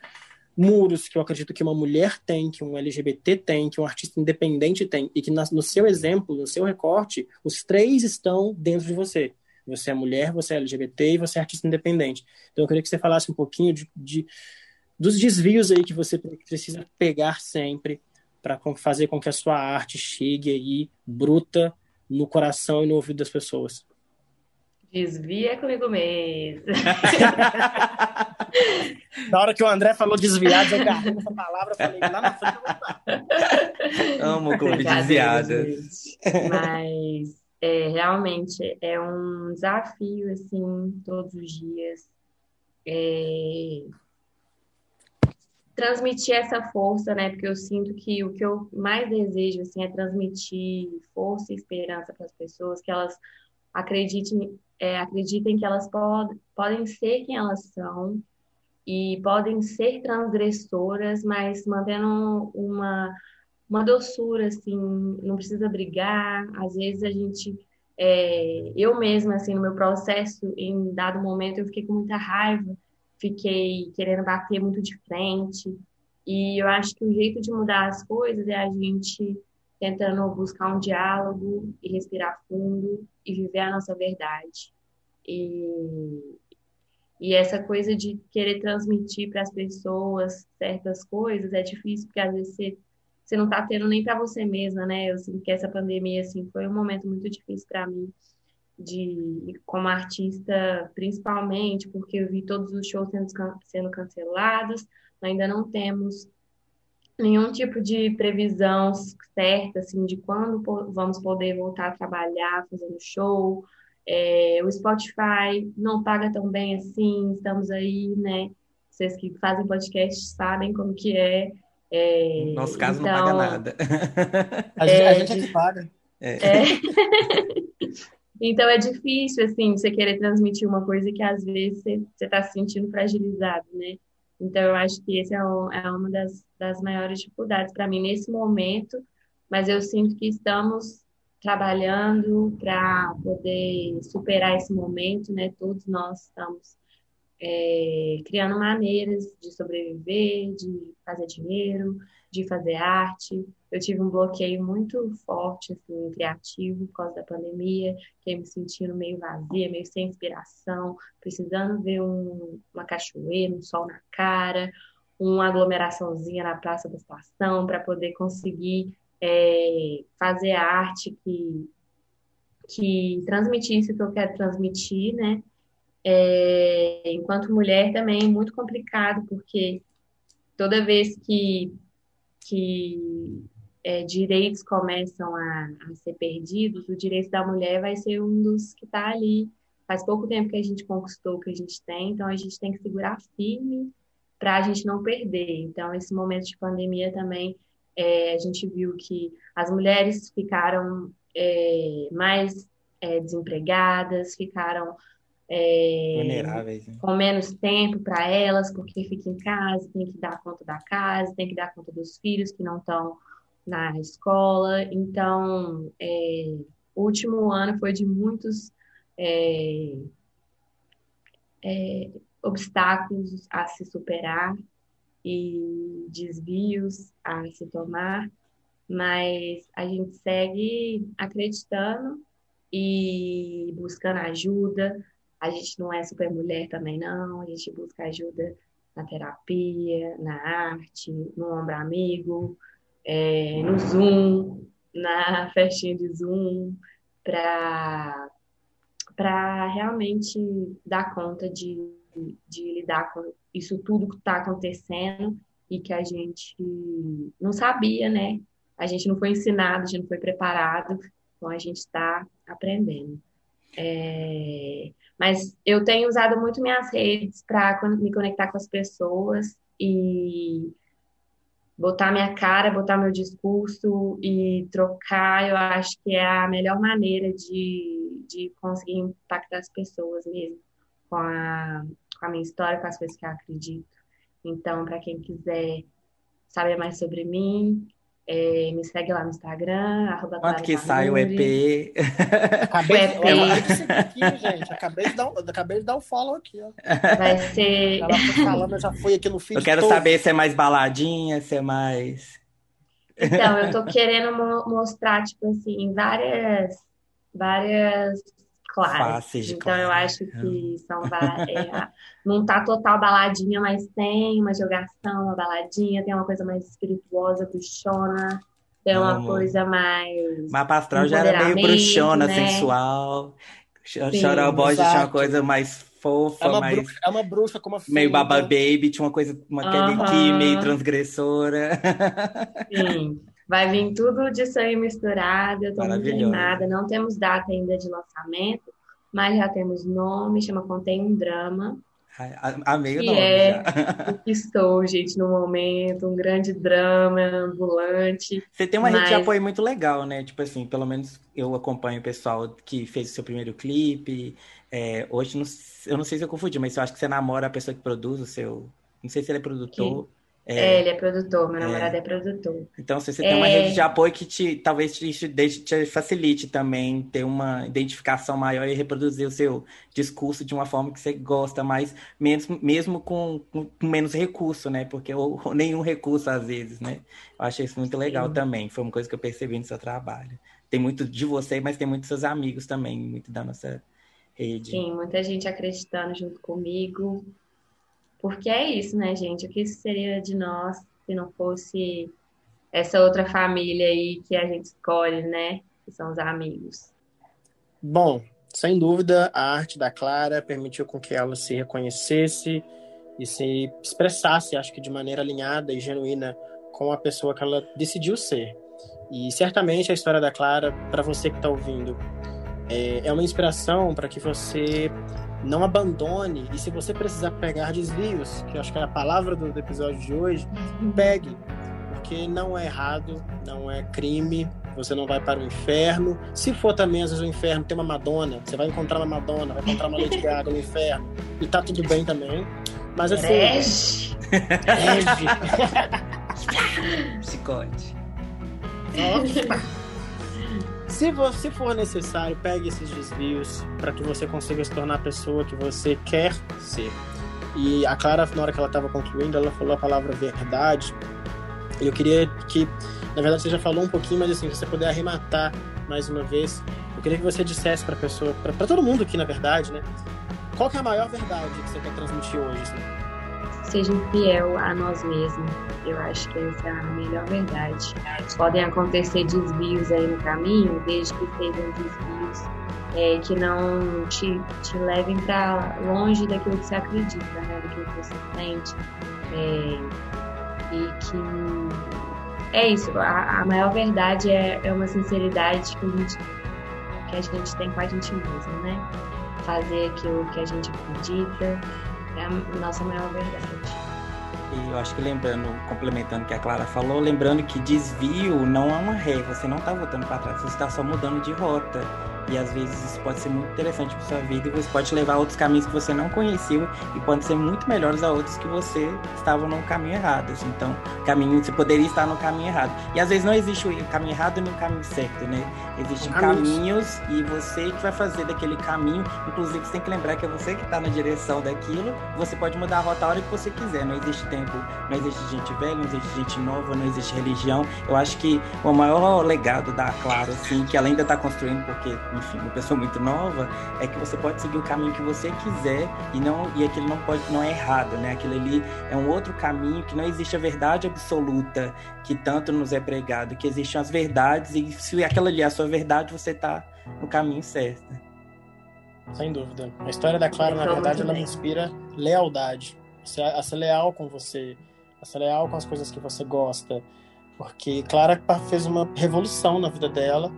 muros que eu acredito que uma mulher tem, que um LGBT tem, que um artista independente tem, e que no seu exemplo, no seu recorte, os três estão dentro de você. Você é mulher, você é LGBT e você é artista independente. Então eu queria que você falasse um pouquinho de, de dos desvios aí que você precisa pegar sempre para fazer com que a sua arte chegue aí bruta no coração e no ouvido das pessoas. Desvia comigo mesmo. na hora que o André falou desviado, eu agarrei essa palavra, falei lá na frente. Amo clube desviadas. Mas é, realmente é um desafio, assim, todos os dias. É, transmitir essa força, né? Porque eu sinto que o que eu mais desejo, assim, é transmitir força e esperança para as pessoas, que elas acreditem é, acreditem que elas pod podem ser quem elas são e podem ser transgressoras, mas mantendo uma, uma doçura, assim, não precisa brigar. Às vezes a gente, é, eu mesma, assim, no meu processo, em dado momento, eu fiquei com muita raiva, fiquei querendo bater muito de frente. E eu acho que o jeito de mudar as coisas é a gente tentando buscar um diálogo e respirar fundo e viver a nossa verdade. E, e essa coisa de querer transmitir para as pessoas certas coisas é difícil, porque às vezes você, você não está tendo nem para você mesma, né? Eu sinto que essa pandemia assim, foi um momento muito difícil para mim, de como artista, principalmente, porque eu vi todos os shows sendo, sendo cancelados, ainda não temos nenhum tipo de previsão certa, assim, de quando vamos poder voltar a trabalhar, fazendo show. É, o Spotify não paga tão bem assim, estamos aí, né? Vocês que fazem podcast sabem como que é. é no nosso caso então, não paga nada. a, gente, é, a gente é que paga. É. então é difícil, assim, você querer transmitir uma coisa que às vezes você está se sentindo fragilizado, né? Então, eu acho que esse é, um, é uma das, das maiores dificuldades para mim nesse momento, mas eu sinto que estamos trabalhando para poder superar esse momento, né? Todos nós estamos é, criando maneiras de sobreviver, de fazer dinheiro, de fazer arte. Eu tive um bloqueio muito forte, assim, criativo, por causa da pandemia, fiquei me sentindo meio vazia, meio sem inspiração, precisando ver um, uma cachoeira, um sol na cara, uma aglomeraçãozinha na Praça da Estação para poder conseguir é, fazer arte que, que transmitisse o que eu quero transmitir, né? É, enquanto mulher também é muito complicado, porque toda vez que que é, direitos começam a, a, ser perdidos, o direito da mulher vai ser um dos que está ali. Faz pouco tempo que a gente conquistou o que a gente tem, então a gente tem que segurar firme para a gente não perder. Então, esse momento de pandemia também, é, a gente viu que as mulheres ficaram é, mais é, desempregadas, ficaram é, né? com menos tempo para elas, porque fica em casa, tem que dar conta da casa, tem que dar conta dos filhos que não estão na escola. Então, é, o último ano foi de muitos é, é, obstáculos a se superar e desvios a se tomar, mas a gente segue acreditando e buscando ajuda. A gente não é super mulher também, não. A gente busca ajuda na terapia, na arte, no ombro amigo, é, no Zoom, na festinha de Zoom, para realmente dar conta de, de lidar com isso tudo que está acontecendo e que a gente não sabia, né? A gente não foi ensinado, a gente não foi preparado, então a gente está aprendendo. É... Mas eu tenho usado muito minhas redes para me conectar com as pessoas e botar minha cara, botar meu discurso e trocar, eu acho que é a melhor maneira de, de conseguir impactar as pessoas mesmo com a, com a minha história, com as coisas que eu acredito. Então, para quem quiser saber mais sobre mim, é, me segue lá no Instagram, arroba Quanto que sai o EP? Acabei, de, aqui, gente. Acabei de, dar, acabei de dar o um follow aqui, ó. Vai ser. Ela foi falando, eu já fui aqui no feed. Eu quero todo. saber se é mais baladinha, se é mais. Então, eu tô querendo mostrar, tipo assim, várias. Várias claras. então eu acho que são é, não tá total baladinha, mas tem uma jogação, uma baladinha, tem uma coisa mais espirituosa, bruxona, tem uma Amo. coisa mais. Mapa astral já era meio bruxona, né? sensual. Chorobó já tinha uma coisa mais fofa, é uma mais. Bruxa, é uma bruxa como a filha. Meio Baba Baby, tinha uma coisa, uma uh -huh. meio transgressora. Sim. Vai vir tudo de sangue misturado, eu tô muito animada. Não temos data ainda de lançamento, mas já temos nome, chama Contém um Drama. Amei o nome. é o que estou, gente, no momento, um grande drama ambulante. Você tem uma mas... rede de apoio muito legal, né? Tipo assim, pelo menos eu acompanho o pessoal que fez o seu primeiro clipe. É, hoje, não, eu não sei se eu confundi, mas eu acho que você namora a pessoa que produz o seu. Não sei se ele é produtor. Que... É, é, ele é produtor, meu namorado é, é produtor. Então, se você tem uma rede de é. apoio que te, talvez te, te, te, facilite também ter uma identificação maior e reproduzir o seu discurso de uma forma que você gosta mais, mesmo, mesmo com, com, menos recurso, né? Porque ou, ou, nenhum recurso às vezes, né? Eu achei isso muito legal Sim. também. Foi uma coisa que eu percebi no seu trabalho. Tem muito de você, mas tem muitos seus amigos também, muito da nossa rede. Sim, muita gente acreditando junto comigo. Porque é isso, né, gente? O que seria de nós se não fosse essa outra família aí que a gente escolhe, né? Que são os amigos. Bom, sem dúvida, a arte da Clara permitiu com que ela se reconhecesse e se expressasse, acho que de maneira alinhada e genuína com a pessoa que ela decidiu ser. E certamente a história da Clara, para você que está ouvindo, é, é uma inspiração para que você não abandone e se você precisar pegar desvios, que eu acho que é a palavra do, do episódio de hoje, uhum. pegue, porque não é errado, não é crime, você não vai para o inferno. Se for também, às vezes, o inferno tem uma Madonna, você vai encontrar uma Madonna, vai encontrar uma Lady Gaga no inferno, e tá tudo bem também. Mas assim. Rege! Rege! Psicote. Se, você, for necessário, pegue esses desvios para que você consiga se tornar a pessoa que você quer ser. E a Clara, na hora que ela estava concluindo, ela falou a palavra verdade. E eu queria que, na verdade, você já falou um pouquinho, mas assim, você puder arrematar mais uma vez, eu queria que você dissesse para pessoa, para todo mundo aqui, na verdade, né? Qual que é a maior verdade que você quer transmitir hoje? Assim? Sejam fiel a nós mesmos. Eu acho que essa é a melhor verdade. Podem acontecer desvios aí no caminho, desde que sejam desvios é, que não te, te levem para longe daquilo que você acredita, né? daquilo que você sente. É, e que é isso, a, a maior verdade é, é, uma sinceridade que a, gente, que a gente tem com a gente mesmo, né? Fazer aquilo que a gente acredita, é a nossa maior verdade. E eu acho que lembrando, complementando o que a Clara falou, lembrando que desvio não é uma ré, você não está voltando para trás, você está só mudando de rota. E às vezes isso pode ser muito interessante para sua vida e você pode levar outros caminhos que você não conhecia e podem ser muito melhores a outros que você estava no caminho errado. Assim. Então, caminho, você poderia estar no caminho errado. E às vezes não existe o caminho errado nem o caminho certo, né? Existem caminhos e você que vai fazer daquele caminho. Inclusive, você tem que lembrar que é você que está na direção daquilo. Você pode mudar a rota a hora que você quiser. Não existe tempo, não existe gente velha, não existe gente nova, não existe religião. Eu acho que o maior legado da Claro, assim, que ela ainda está construindo, porque, enfim, uma pessoa muito nova, é que você pode seguir o caminho que você quiser e não e aquilo não pode não é errado, né? Aquilo ali é um outro caminho que não existe a verdade absoluta que tanto nos é pregado, que existem as verdades e se aquela ali é a sua verdade, você está no caminho certo. Sem dúvida. A história da Clara, na verdade, ela me inspira lealdade. A ser leal com você, a ser leal com as coisas que você gosta. Porque Clara fez uma revolução na vida dela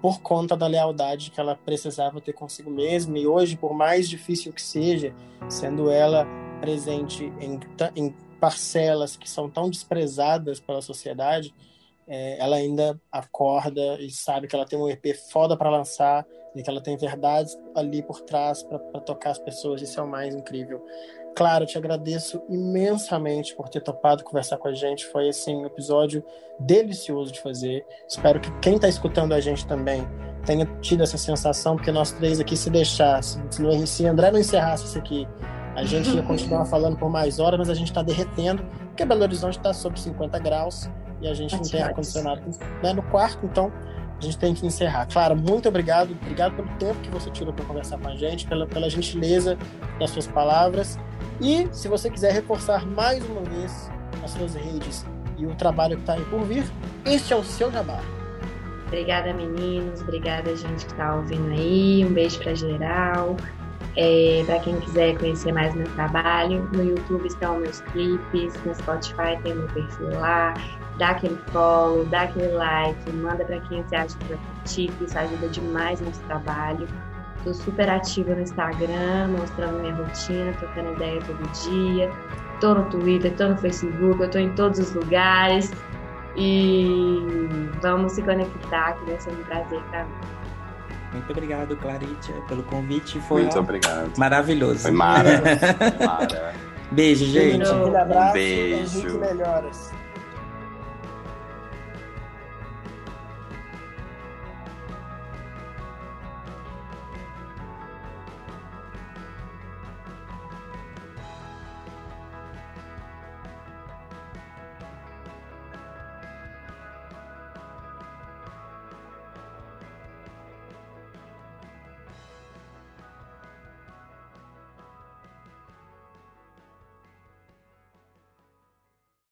por conta da lealdade que ela precisava ter consigo mesma. E hoje, por mais difícil que seja, sendo ela presente em, em parcelas que são tão desprezadas pela sociedade, é, ela ainda acorda e sabe que ela tem um EP foda para lançar e que ela tem verdades ali por trás para tocar as pessoas. Isso é o mais incrível. Claro, te agradeço imensamente por ter topado conversar com a gente. Foi assim um episódio delicioso de fazer. Espero que quem está escutando a gente também tenha tido essa sensação, porque nós três aqui se deixasse, se, se André não encerrasse isso aqui, a gente ia continuar falando por mais horas, mas a gente está derretendo, porque Belo Horizonte está sob 50 graus e a gente não tem ar-condicionado né, no quarto, então a gente tem que encerrar. Clara, muito obrigado. Obrigado pelo tempo que você tirou para conversar com a gente, pela, pela gentileza das suas palavras. E se você quiser reforçar mais uma vez as suas redes e o trabalho que está aí por vir, este é o seu jabá. Obrigada, meninos. Obrigada, gente que está ouvindo aí. Um beijo para geral. É, para quem quiser conhecer mais meu trabalho, no YouTube estão meus clipes, no Spotify tem meu perfil lá. Dá aquele follow, dá aquele like, manda para quem você acha que vai curtir, que isso ajuda demais no nosso trabalho. Estou super ativa no Instagram, mostrando minha rotina, trocando ideia todo dia. Estou no Twitter, estou no Facebook, eu estou em todos os lugares. E vamos se conectar, que vai ser um prazer para mim. Muito obrigado, Claritia, pelo convite. Foi Muito obrigado. maravilhoso. Foi mara. mara. Beijo, gente. Um abraço. Um beijo. Henrique Melhoras.